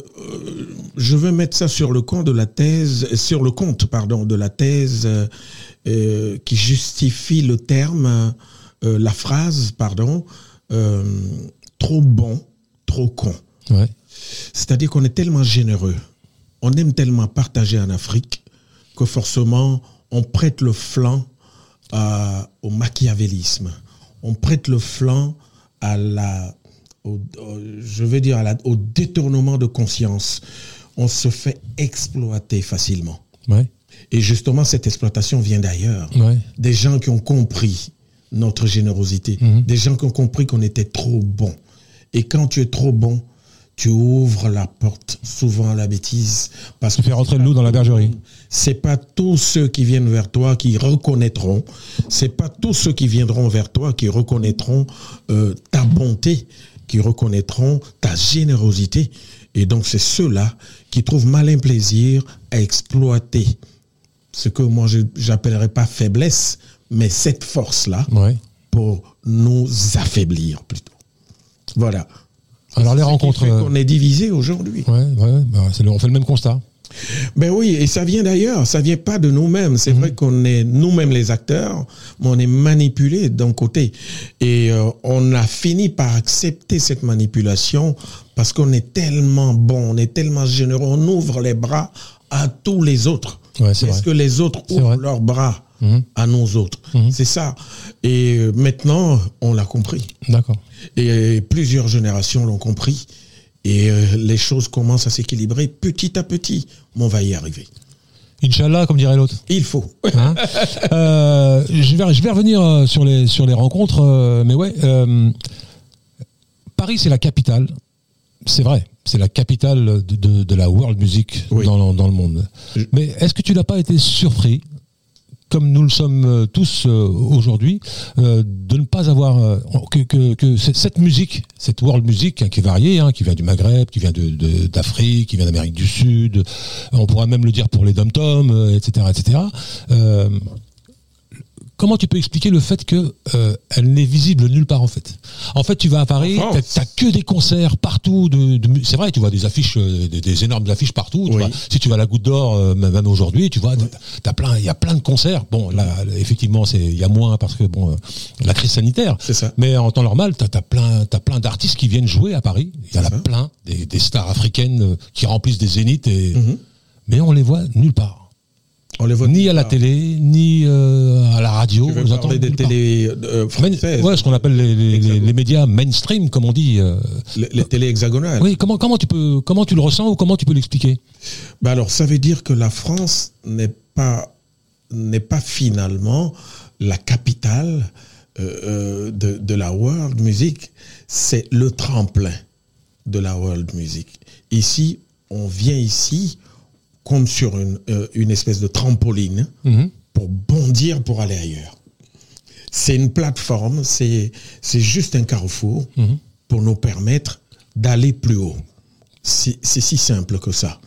[SPEAKER 5] je veux mettre ça sur le compte de la thèse, sur le compte, pardon, de la thèse euh, qui justifie le terme, euh, la phrase, pardon, trop bon, trop con.
[SPEAKER 4] Ouais.
[SPEAKER 5] C'est-à-dire qu'on est tellement généreux, on aime tellement partager en Afrique que forcément on prête le flanc à- au machiavélisme, on prête le flanc à la, au, au- je veux dire, à la- au détournement de conscience. On se fait exploiter facilement.
[SPEAKER 4] Ouais.
[SPEAKER 5] Et justement, cette exploitation vient d'ailleurs.
[SPEAKER 4] Ouais.
[SPEAKER 5] Des gens qui ont compris notre générosité,
[SPEAKER 4] Mhm.
[SPEAKER 5] des gens qui ont compris qu'on était trop bon. Et quand tu es trop bon, tu ouvres la porte souvent à la bêtise. Parce
[SPEAKER 4] Tu
[SPEAKER 5] que
[SPEAKER 4] fais rentrer le loup dans la bergerie.
[SPEAKER 5] c'est pas tous ceux qui viennent vers toi qui reconnaîtront, c'est pas tous ceux qui viendront vers toi qui reconnaîtront euh, ta bonté, qui reconnaîtront ta générosité. Et donc c'est ceux-là qui trouvent malin plaisir à exploiter ce que moi je j'appellerais pas faiblesse, mais cette force-là
[SPEAKER 4] Ouais.
[SPEAKER 5] pour nous affaiblir plutôt. Voilà.
[SPEAKER 4] Alors les rencontres. euh,
[SPEAKER 5] qu'on est divisé aujourd'hui.
[SPEAKER 4] Ouais, ouais, bah, on fait le même constat.
[SPEAKER 5] Ben oui, et ça vient d'ailleurs, ça vient pas de nous-mêmes. C'est vrai qu'on est nous-mêmes les acteurs, mais on est manipulés d'un côté. Et euh, on a fini par accepter cette manipulation parce qu'on est tellement bon, on est tellement généreux, on ouvre les bras à tous les autres.
[SPEAKER 4] Ouais, c'est
[SPEAKER 5] Est-ce
[SPEAKER 4] vrai.
[SPEAKER 5] que les autres ouvrent leurs bras
[SPEAKER 4] Mhm.
[SPEAKER 5] à nous autres C'est ça. Et euh, maintenant, on l'a compris.
[SPEAKER 4] D'accord.
[SPEAKER 5] Et plusieurs générations l'ont compris. Et euh, les choses commencent à s'équilibrer petit à petit. Mais on va y arriver.
[SPEAKER 4] Inch'Allah, comme dirait l'autre.
[SPEAKER 5] Il faut.
[SPEAKER 4] Hein <laughs> Euh, je, vais, je vais revenir euh, sur les, sur les rencontres, mais ouais, euh, Paris c'est la capitale, c'est vrai, c'est la capitale de, de- de la world music
[SPEAKER 5] Oui.
[SPEAKER 4] dans, le- dans le monde. Mais est-ce que tu n'as pas été surpris, comme nous le sommes euh, tous euh, aujourd'hui, euh, de ne pas avoir que, cette, musique, cette world music hein, qui est variée, hein, qui vient du Maghreb, qui vient d'Afrique, qui vient d'Amérique du Sud, on pourrait même le dire pour les dom-toms, etc., etc. comment tu peux expliquer le fait que euh, elle n'est visible nulle part en fait? En fait, tu vas à Paris, t'as que des concerts partout. De, c'est vrai, tu vois des affiches, euh, des, des énormes affiches partout. tu
[SPEAKER 5] Oui.
[SPEAKER 4] vois. si tu vas à la Goutte d'Or, euh, même aujourd'hui, tu vois, t'as- t'as plein, il y a plein de concerts. Bon, là, effectivement, c'est il y a moins parce que bon, la crise sanitaire.
[SPEAKER 5] C'est ça.
[SPEAKER 4] Mais en temps normal, t'as as plein, t'as plein d'artistes qui viennent jouer à Paris. Il y en a plein, des, des stars africaines qui remplissent des zéniths et
[SPEAKER 5] Mhm.
[SPEAKER 4] mais on les voit nulle part.
[SPEAKER 5] On les voit
[SPEAKER 4] Ni à la télé, ni euh, à la radio.
[SPEAKER 5] Tu veux
[SPEAKER 4] entend
[SPEAKER 5] parler des télés euh,
[SPEAKER 4] Main-
[SPEAKER 5] françaises,
[SPEAKER 4] ouais, ce qu'on appelle les, les- les- les médias mainstream, comme on dit. euh.
[SPEAKER 5] les, les télés hexagonales.
[SPEAKER 4] Oui, comment, comment, tu peux, comment tu le ressens ou comment tu peux l'expliquer?
[SPEAKER 5] Ben alors, ça veut dire que la France n'est pas, n'est pas finalement la capitale euh, euh, de, de la world music. C'est le tremplin de la world music. Ici, on vient ici comme sur une, euh, une espèce de trampoline
[SPEAKER 4] Mhm.
[SPEAKER 5] pour bondir pour aller ailleurs. C'est une plateforme, c'est juste un carrefour
[SPEAKER 4] Mhm.
[SPEAKER 5] pour nous permettre d'aller plus haut. C'est si simple que ça.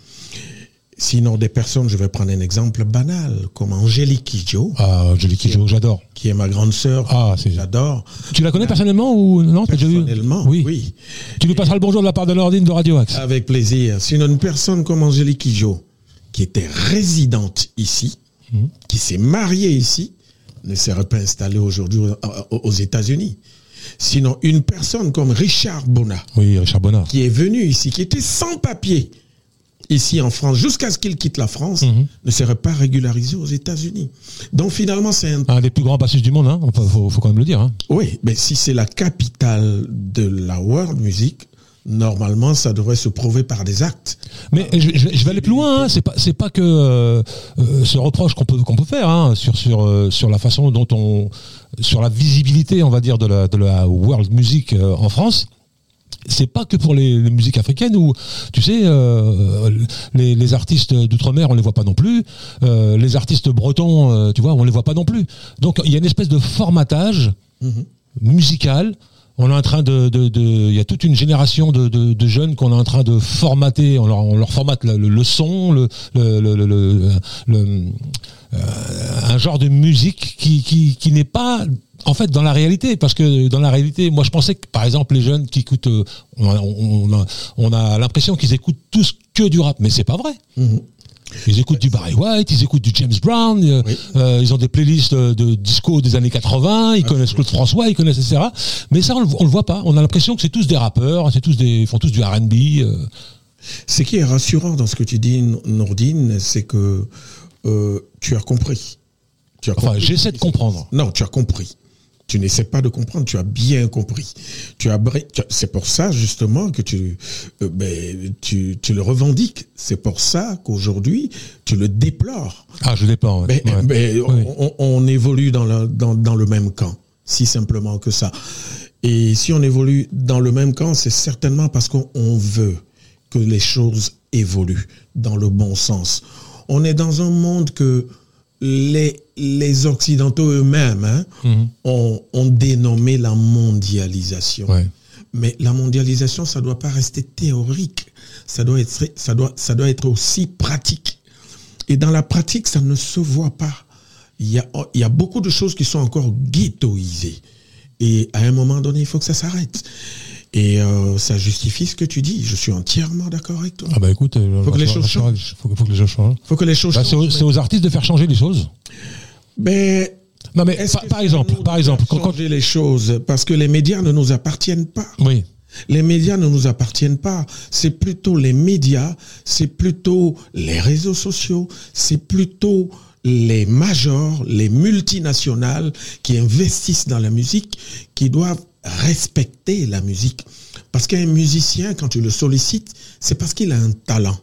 [SPEAKER 5] Sinon, des personnes, je vais prendre un exemple banal, comme Angélique Kidjo,
[SPEAKER 4] Ah, Jolie Kidjo, j'adore.
[SPEAKER 5] qui est ma grande sœur,
[SPEAKER 4] Ah, c'est
[SPEAKER 5] j'adore.
[SPEAKER 4] Tu la connais personnellement ou non
[SPEAKER 5] Personnellement,
[SPEAKER 4] Oui.
[SPEAKER 5] oui.
[SPEAKER 4] Tu lui passeras le bonjour de la part de Nordine de Radio Axe.
[SPEAKER 5] Avec plaisir. Sinon, une personne comme Angélique Kidjo, qui était résidente ici,
[SPEAKER 4] Mhm.
[SPEAKER 5] qui s'est mariée ici, ne serait pas installée aujourd'hui aux- États-Unis. Sinon, une personne comme Richard Bonnat,
[SPEAKER 4] Oui, Richard Bonnard.
[SPEAKER 5] qui est venu ici, qui était sans papier ici en France, jusqu'à ce qu'il quitte la France,
[SPEAKER 4] Mhm.
[SPEAKER 5] ne serait pas régularisé aux États-Unis. Donc finalement, c'est un...
[SPEAKER 4] Un des plus grands bassistes du monde, hein. Faut, faut- faut quand même le dire. Hein.
[SPEAKER 5] Oui, mais si c'est la capitale de la world music, normalement, ça devrait se prouver par des actes.
[SPEAKER 4] Mais je, je- je vais aller plus loin. Hein. C'est pas, c'est pas que euh, euh, ce reproche qu'on peut qu'on peut faire hein, sur sur euh, sur la façon dont on, sur la visibilité, on va dire, de la de la world music en France. C'est pas que pour les, les musiques africaines où, tu sais, euh, les, les artistes d'outre-mer, on les voit pas non plus. Euh, les artistes bretons, euh, tu vois, on les voit pas non plus. Donc il y a une espèce de formatage musical. On est en train de, il y a toute une génération de, jeunes qu'on est en train de formater. On leur, on leur formate le, son, euh, un genre de musique qui, n'est pas en fait dans la réalité. Parce que dans la réalité moi je pensais que par exemple les jeunes qui écoutent euh, on a, on a, on a l'impression qu'ils écoutent tous que du rap. Mais c'est pas vrai ils écoutent du Barry White, ils écoutent du James Brown, euh, euh, ils ont des playlists de, de disco des années 80, ils connaissent Claude François, ils connaissent etc. Mais ça on le, on le voit pas. On a l'impression que c'est tous des rappeurs, c'est tous des ils font tous du R&B. euh.
[SPEAKER 5] Ce qui est rassurant dans ce que tu dis, Nordine, c'est que euh, tu as compris. Tu as
[SPEAKER 4] Enfin, j'essaie de comprendre.
[SPEAKER 5] Non, tu as compris. Tu n'essaies pas de comprendre, tu as bien compris. Tu as, bri- tu as- c'est pour ça justement que tu, euh, ben, tu, tu le revendiques. C'est pour ça qu'aujourd'hui tu le déplores.
[SPEAKER 4] Ah, je déplore. ouais.
[SPEAKER 5] Mais,
[SPEAKER 4] Ouais.
[SPEAKER 5] mais
[SPEAKER 4] Oui.
[SPEAKER 5] on, on évolue dans le, dans, dans le même camp, si simplement que ça. Et si on évolue dans le même camp, c'est certainement parce qu'on on veut que les choses évoluent dans le bon sens. On est dans un monde que les, les Occidentaux eux-mêmes hein, ont, ont dénommé la mondialisation.
[SPEAKER 4] Ouais.
[SPEAKER 5] Mais la mondialisation, ça doit pas rester théorique. Ça doit être, ça doit, ça doit être aussi pratique. Et dans la pratique, ça ne se voit pas. Il y a, il y a beaucoup de choses qui sont encore ghettoisées. Et à un moment donné, il faut que ça s'arrête. Et euh, ça justifie ce que tu dis. Je suis entièrement d'accord avec toi.
[SPEAKER 4] Ah bah écoute, euh,
[SPEAKER 5] Faut que les
[SPEAKER 4] rassure-
[SPEAKER 5] choses
[SPEAKER 4] rassure-
[SPEAKER 5] changent.
[SPEAKER 4] Faut, que- faut que les choses changent.
[SPEAKER 5] Il faut que les choses
[SPEAKER 4] Bah, c'est aux,
[SPEAKER 5] changent.
[SPEAKER 4] c'est aux artistes de faire changer les choses.
[SPEAKER 5] Mais
[SPEAKER 4] Non mais par, exemple, par exemple, quand-
[SPEAKER 5] changer les choses parce que les médias ne nous appartiennent pas?
[SPEAKER 4] oui,
[SPEAKER 5] Les médias ne nous appartiennent pas. C'est plutôt les médias, c'est plutôt les réseaux sociaux, c'est plutôt les majors, les multinationales qui investissent dans la musique, qui doivent respecter la musique. Parce qu'un musicien, quand tu le sollicites, c'est parce qu'il a un talent.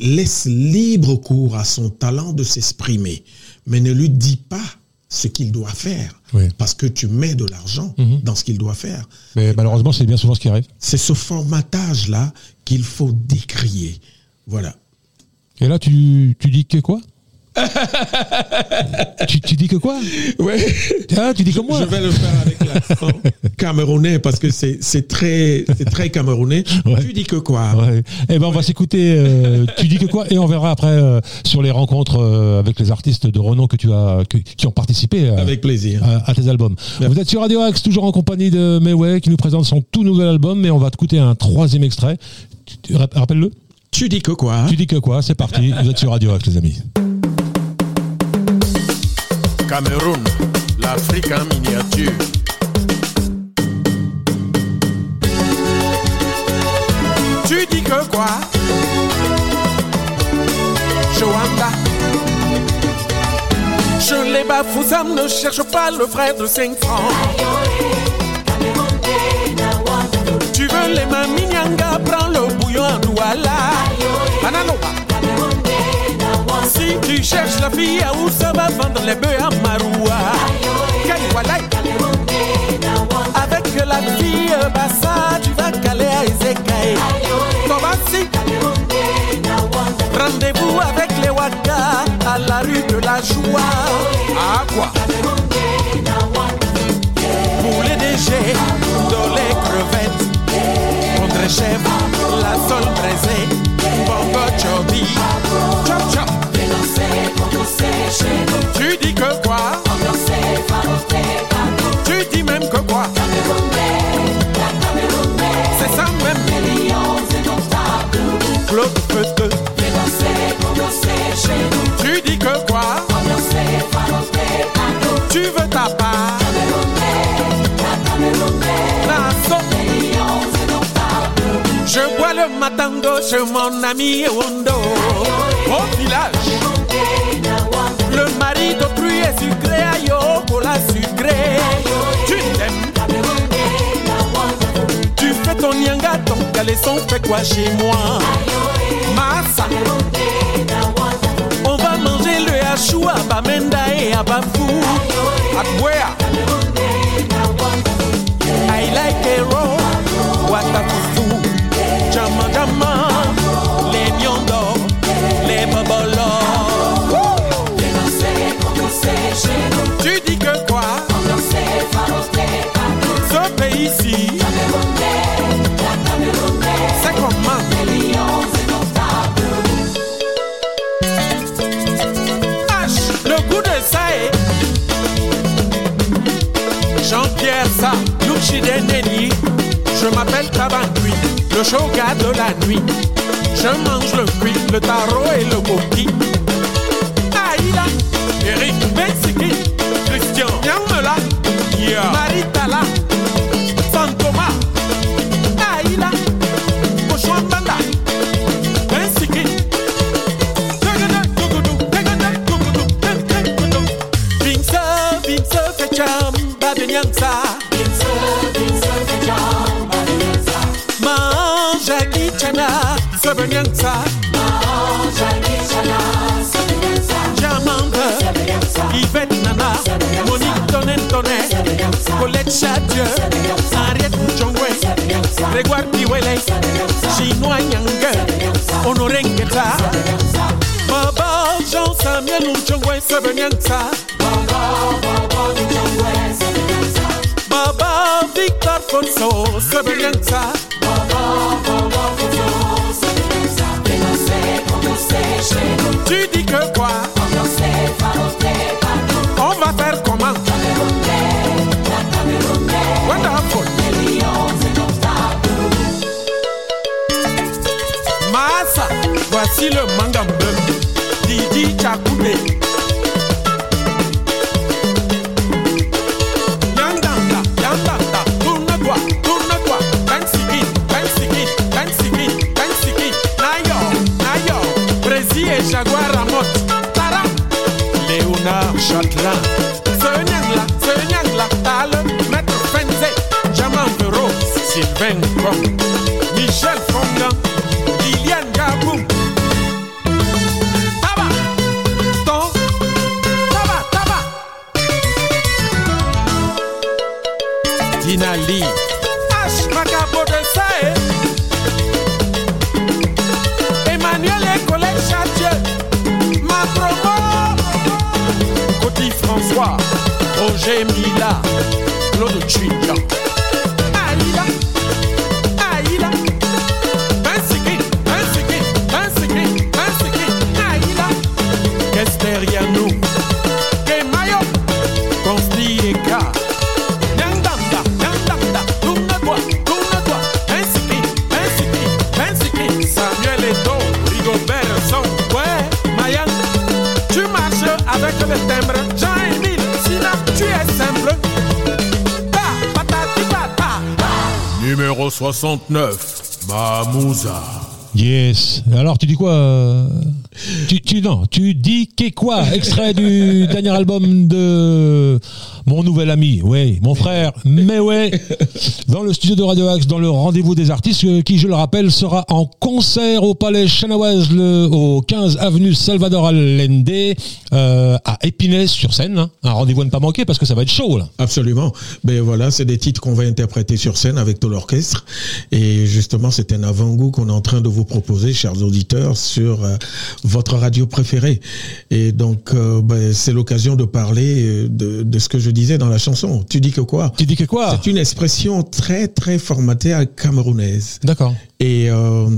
[SPEAKER 5] Laisse libre cours à son talent de s'exprimer, mais ne lui dis pas ce qu'il doit faire,
[SPEAKER 4] Oui.
[SPEAKER 5] parce que tu mets de l'argent
[SPEAKER 4] Mhm.
[SPEAKER 5] dans ce qu'il doit faire.
[SPEAKER 4] mais malheureusement c'est bien souvent ce qui arrive.
[SPEAKER 5] C'est ce formatage-là qu'il faut décrier. Voilà.
[SPEAKER 4] Et là tu, tu dis que quoi? Tu, tu dis que quoi?
[SPEAKER 5] Ouais.
[SPEAKER 4] Ah, tu dis comme moi
[SPEAKER 5] Je vais le faire avec l'accent camerounais parce que c'est très très camerounais.
[SPEAKER 4] Ouais.
[SPEAKER 5] Tu dis que quoi?
[SPEAKER 4] Ouais. Eh ben on va s'écouter. euh, tu dis que quoi Et on verra après euh, sur les rencontres euh, avec les artistes de renom que tu as, que- qui ont participé
[SPEAKER 5] Avec plaisir.
[SPEAKER 4] à- à tes albums. Vous êtes sur Radio Axe, toujours en compagnie de Mayway qui nous présente son tout nouvel album, mais on va écouter un troisième extrait. Rappelle-le.
[SPEAKER 5] Tu dis que quoi?
[SPEAKER 4] Tu dis que quoi? C'est parti. Vous êtes sur Radio Axe, les amis.
[SPEAKER 1] Cameroun, l'Afrique en miniature.
[SPEAKER 6] Tu dis que quoi? Joanda. Je les bafou, ça ne cherche pas le frère de 5 francs. Tu veux les maminyanga, prends le bouillon en douala Si tu cherches la fille à où ça va vendre les bœufs à Maroua? Avec la fille Bassa, tu vas caler à Ezekiel. Tobassi Rendez-vous avec les Waka à la rue de la Joie. À quoi? Pour les déchets, dans les crevettes, contre chef, la sole braisée, bongo chobi, chop chop. Que quoi? C'est ça même. Feu Tu dis que quoi? Tu veux ta part? Je bois le matango chez mon ami Wondo Au village. Le mari d'autrui est sucré Ayo, cola sucré Tu fais ton nyanga, ton caleçon fait quoi chez moi. Massa. On va manger le hachou à Bamenda et à Bafou. Bouéa. I like a roll. Jama Jama. Les Nyondo Les Bobolos. Tu dis que quoi? Ce pays-ci Je m'appelle Tabancui, le shoga de la nuit. Je mange le cuit, le taro et le boki. Aïda, Eric Bensiki, Christian Yamela, Maritala, chana, sebenyensa. Mao Jackie seven Nana, Monique Colette Chadieu, Grégoire Piwele, Chinois Honoré Baba Jean Samuel Baba, Baba Mchongwe, sebenyensa. Baba Victor Fonso, sebenyensa. Baba, Baba tu dis que quoi? On va faire comment? Wonderful Massa, voici le mangam Didi Chakoube
[SPEAKER 1] 69, Mamouza.
[SPEAKER 4] Yes. Alors tu dis quoi euh, tu, non, tu dis qu'est quoi Extrait du <laughs> dernier album de mon nouvel ami, oui, mon frère, mais ouais, dans le studio de Radio Axe, dans le rendez-vous des artistes, euh, qui je le rappelle sera en concert au Palais Chanawaz le au 15 avenue Salvador Allende euh, à Épinay sur scène. hein. Un rendez-vous à ne pas manquer parce que ça va être chaud.
[SPEAKER 5] Absolument. Ben voilà, c'est des titres qu'on va interpréter sur scène avec tout l'orchestre. Et justement, c'est un avant-goût qu'on est en train de vous proposer, chers auditeurs, sur euh, votre radio préférée. Et donc, ben, c'est l'occasion de parler de, de ce que je disais dans la chanson. Tu dis que quoi?
[SPEAKER 4] Tu dis que quoi?
[SPEAKER 5] C'est une expression très, très formatée à camerounaise.
[SPEAKER 4] D'accord.
[SPEAKER 5] Et euh,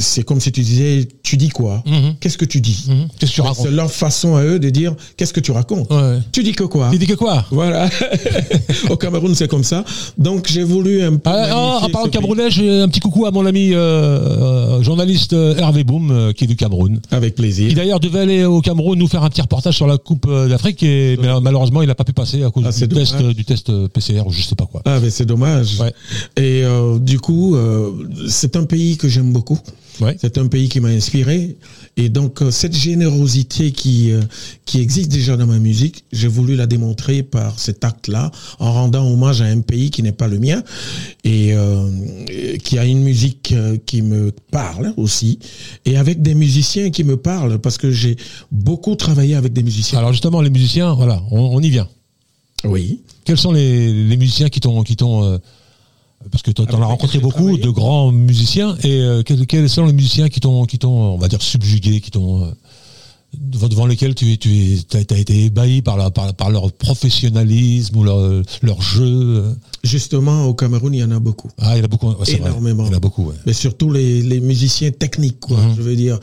[SPEAKER 5] c'est comme si tu disais, tu dis quoi?
[SPEAKER 4] Mhm.
[SPEAKER 5] Qu'est-ce que tu dis?
[SPEAKER 4] Mhm. Qu'est-ce que tu
[SPEAKER 5] Ben,
[SPEAKER 4] racontes?
[SPEAKER 5] C'est leur façon à eux de dire, qu'est-ce que tu racontes?
[SPEAKER 4] Ouais.
[SPEAKER 5] Tu dis que quoi?
[SPEAKER 4] Tu dis que quoi?
[SPEAKER 5] Voilà. <laughs> Au Cameroun, c'est comme ça. Donc, j'ai voulu un peu.
[SPEAKER 4] Ah, ah, en parlant camerounais, j'ai un petit coucou à mon ami euh, euh, journaliste Hervé Boum, qui est du Cameroun.
[SPEAKER 5] Avec
[SPEAKER 4] Qui
[SPEAKER 5] plaisir.
[SPEAKER 4] d'ailleurs devait aller au Cameroun nous faire un petit reportage sur la Coupe d'Afrique, et mais, malheureusement il n'a pas pu passer à cause
[SPEAKER 5] Ah,
[SPEAKER 4] du test,
[SPEAKER 5] dommage.
[SPEAKER 4] euh, du test PCR ou je sais pas quoi.
[SPEAKER 5] Ah, mais c'est dommage.
[SPEAKER 4] Ouais.
[SPEAKER 5] Et euh, du coup, euh, c'est un pays que j'aime beaucoup.
[SPEAKER 4] Ouais.
[SPEAKER 5] C'est un pays qui m'a inspiré. Et donc, cette générosité qui, euh, qui existe déjà dans ma musique, j'ai voulu la démontrer par cet acte-là, en rendant hommage à un pays qui n'est pas le mien et qui a une musique qui me parle aussi, et avec des musiciens qui me parlent, parce que j'ai beaucoup travaillé avec des musiciens.
[SPEAKER 4] Alors justement les musiciens, voilà, on, on y vient.
[SPEAKER 5] Oui.
[SPEAKER 4] Quels sont les, les musiciens qui t'ont qui t'ont euh, parce que tu en as rencontré beaucoup de grands musiciens et euh, quels, quels sont les musiciens qui t'ont qui t'ont on va dire subjugué, qui t'ont euh, devant, lesquels tu t'as été ébahi par, la, par par leur professionnalisme ou leur leur jeu. euh?
[SPEAKER 5] Justement, au Cameroun, il y en a beaucoup.
[SPEAKER 4] Ah, il y en a beaucoup. ouais, c'est vrai.
[SPEAKER 5] Énormément.
[SPEAKER 4] Il y en a beaucoup. Ouais.
[SPEAKER 5] mais surtout les, les musiciens techniques, quoi.
[SPEAKER 4] Mhm.
[SPEAKER 5] Je veux dire,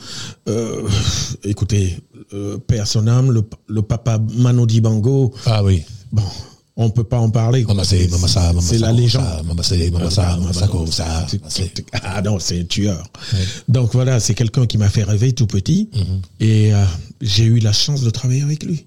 [SPEAKER 5] euh, écoutez, euh, père son âme, le, le papa Mano Dibango,
[SPEAKER 4] Ah oui.
[SPEAKER 5] Bon, on peut pas en parler.
[SPEAKER 4] c'est
[SPEAKER 5] la légende. Ah non, c'est un tueur. Donc voilà, c'est quelqu'un qui m'a fait rêver tout petit.
[SPEAKER 4] Mhm.
[SPEAKER 5] Et euh, j'ai eu la chance de travailler avec lui.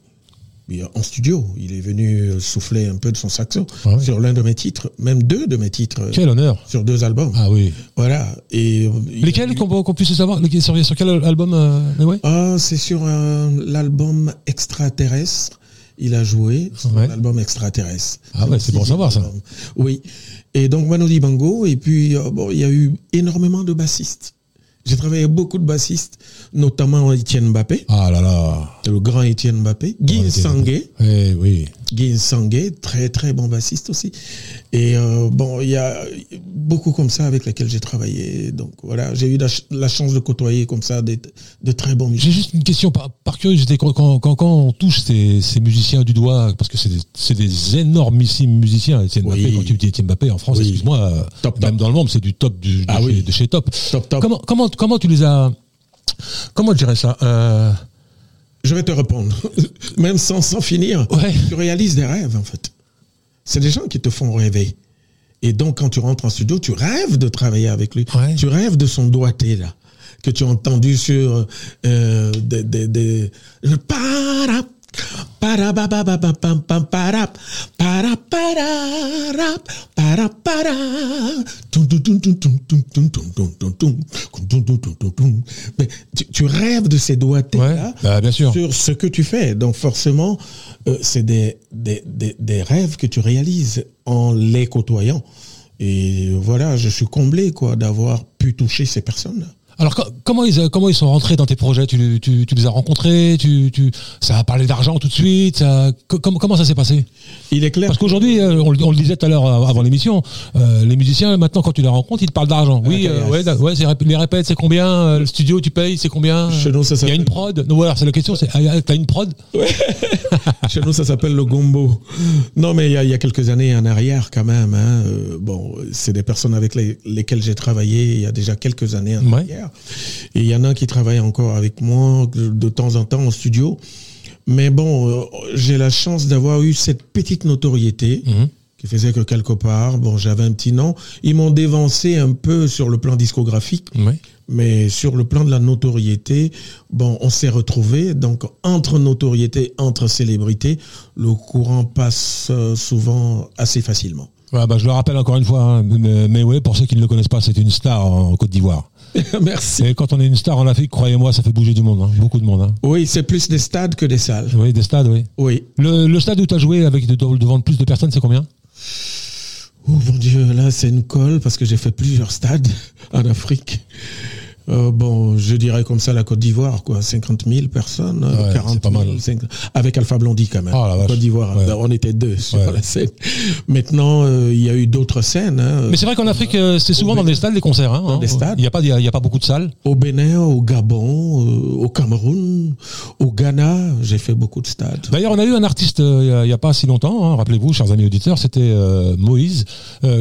[SPEAKER 5] Euh, En studio, il est venu souffler un peu de son saxo
[SPEAKER 4] Ah oui.
[SPEAKER 5] sur l'un de mes titres, même deux de mes titres, euh,
[SPEAKER 4] Quel honneur.
[SPEAKER 5] sur deux albums.
[SPEAKER 4] Ah oui.
[SPEAKER 5] Voilà. Et euh,
[SPEAKER 4] Lesquels qu'on puisse savoir sur, sur quel album euh, ouais
[SPEAKER 5] Ah, c'est sur un- l'album Extraterrestre. Il a joué sur
[SPEAKER 4] Ouais.
[SPEAKER 5] l'album Extraterrestre.
[SPEAKER 4] Ah ouais, c'est bon savoir, ça.
[SPEAKER 5] Oui. Et donc Manu Dibango. Et puis, euh, bon, il y a eu énormément de bassistes. J'ai travaillé avec beaucoup de bassistes, notamment Étienne Mbappé,
[SPEAKER 4] Ah là là.
[SPEAKER 5] le grand Étienne Mbappé, Guy Sangué,
[SPEAKER 4] Eh oui.
[SPEAKER 5] Guy Sangué, très très bon bassiste aussi. Et euh, bon, il y a beaucoup comme ça avec lesquels j'ai travaillé. Donc voilà, j'ai eu la, ch- la chance de côtoyer comme ça des, de très bons musiciens.
[SPEAKER 4] J'ai juste une question par, par curiosité. Quand, quand, on touche ces, ces musiciens du doigt, parce que c'est des, des énormissimes musiciens, Etienne
[SPEAKER 5] Oui.
[SPEAKER 4] Mbappé, quand tu dis Etienne Mbappé en France,
[SPEAKER 5] Oui.
[SPEAKER 4] excuse-moi, euh,
[SPEAKER 5] Top,
[SPEAKER 4] même
[SPEAKER 5] top.
[SPEAKER 4] dans le monde, c'est du top du, de,
[SPEAKER 5] Ah
[SPEAKER 4] chez,
[SPEAKER 5] oui.
[SPEAKER 4] de chez top.
[SPEAKER 5] Top, top.
[SPEAKER 4] Comment, comment, comment tu les as. Comment je dirais ça euh,
[SPEAKER 5] Je vais te répondre. <laughs> Même sans, sans finir,
[SPEAKER 4] Ouais.
[SPEAKER 5] tu réalises des rêves, en fait. C'est des gens qui te font rêver. Et donc, quand tu rentres en studio, tu rêves de travailler avec lui.
[SPEAKER 4] Ouais.
[SPEAKER 5] Tu rêves de son doigté, là, que tu as entendu sur euh, des... des, des le para, para, ba, ba, ba, ba, pam, pam, para, para, para, rap, para, para, tum, tum, tum, tum, tum, tum, tum, tum, tum, tum, tum, tum, tum, tum, tum, tum. Mais tu, rêves de ces
[SPEAKER 4] bah, bien sûr.
[SPEAKER 5] sur ce que tu fais. Donc forcément, euh, c'est des, des, des, des rêves que tu réalises en les côtoyant. Et voilà, je suis comblé quoi d'avoir pu toucher ces personnes.
[SPEAKER 4] Alors co- comment ils, comment ils sont rentrés dans tes projets? Tu, tu, tu les as rencontrés? Tu, tu, Ça a parlé d'argent tout de suite? Ça, comment, comment ça s'est passé?
[SPEAKER 5] Il est clair.
[SPEAKER 4] Parce qu'aujourd'hui, euh, on, le- on le disait tout à l'heure euh, avant l'émission, euh, les musiciens, maintenant, quand tu les rencontres, ils te parlent d'argent. Oui,
[SPEAKER 5] Ah,
[SPEAKER 4] euh, ouais, ouais, les répètes, c'est combien? Euh, Le studio, tu payes, c'est combien?
[SPEAKER 5] Chez nous, ça
[SPEAKER 4] Il y a
[SPEAKER 5] s'appelle-
[SPEAKER 4] une prod? Non, voilà, c'est la question, c'est ah, t'as une prod? <laughs>
[SPEAKER 5] Chez nous, ça s'appelle le gombo. Non, mais il y a, il y a quelques années en arrière, quand même. hein, euh, bon, c'est des personnes avec les- lesquelles j'ai travaillé il y a déjà quelques années en
[SPEAKER 4] Ouais.
[SPEAKER 5] arrière. Et il y en a qui travaillent encore avec moi de, de temps en temps en studio. Mais bon, euh, j'ai la chance d'avoir eu cette petite notoriété.
[SPEAKER 4] Mhm.
[SPEAKER 5] qui faisait que quelque part, bon, j'avais un petit nom. Ils m'ont dévancé un peu sur le plan discographique, mais sur le plan de la notoriété, bon, on s'est retrouvés. Donc, entre notoriété, entre célébrité, le courant passe euh, souvent assez facilement.
[SPEAKER 4] Voilà, bah, je le rappelle encore une fois, hein, mais, mais ouais, pour ceux qui ne le connaissent pas, c'est une star en Côte d'Ivoire. <laughs>
[SPEAKER 5] Merci.
[SPEAKER 4] Et quand on est une star en Afrique, croyez-moi, ça fait bouger du monde, hein, beaucoup de monde. Hein.
[SPEAKER 5] Oui, c'est plus des stades que des salles.
[SPEAKER 4] Oui, des stades, oui.
[SPEAKER 5] Oui.
[SPEAKER 4] Le, le stade où tu as joué avec de- devant plus de personnes, c'est combien?
[SPEAKER 5] Oh mon Dieu, là, c'est une colle parce que j'ai fait plusieurs stades en Afrique. Euh, bon, je dirais comme ça la Côte d'Ivoire, quoi, 50 000 personnes,
[SPEAKER 4] Ouais,
[SPEAKER 5] 40
[SPEAKER 4] c'est pas
[SPEAKER 5] 000,
[SPEAKER 4] mal.
[SPEAKER 5] 50 avec Alpha Blondie quand même.
[SPEAKER 4] La vache.
[SPEAKER 5] Côte d'Ivoire,
[SPEAKER 4] Ouais.
[SPEAKER 5] on était deux sur
[SPEAKER 4] Ouais.
[SPEAKER 5] la scène. Maintenant, euh, il y a eu d'autres scènes. hein.
[SPEAKER 4] Mais c'est vrai qu'en Afrique, euh, c'est souvent dans des stades, les concerts. Hein,
[SPEAKER 5] Dans des
[SPEAKER 4] hein.
[SPEAKER 5] stades.
[SPEAKER 4] Il n'y a, pas- il y a, il y a pas beaucoup de salles.
[SPEAKER 5] Au Bénin, au Gabon, euh, au Cameroun, au Ghana, j'ai fait beaucoup de stades.
[SPEAKER 4] D'ailleurs, on a eu un artiste il y a- il n'y a, pas si longtemps, rappelez-vous, chers amis auditeurs, c'était Moïse,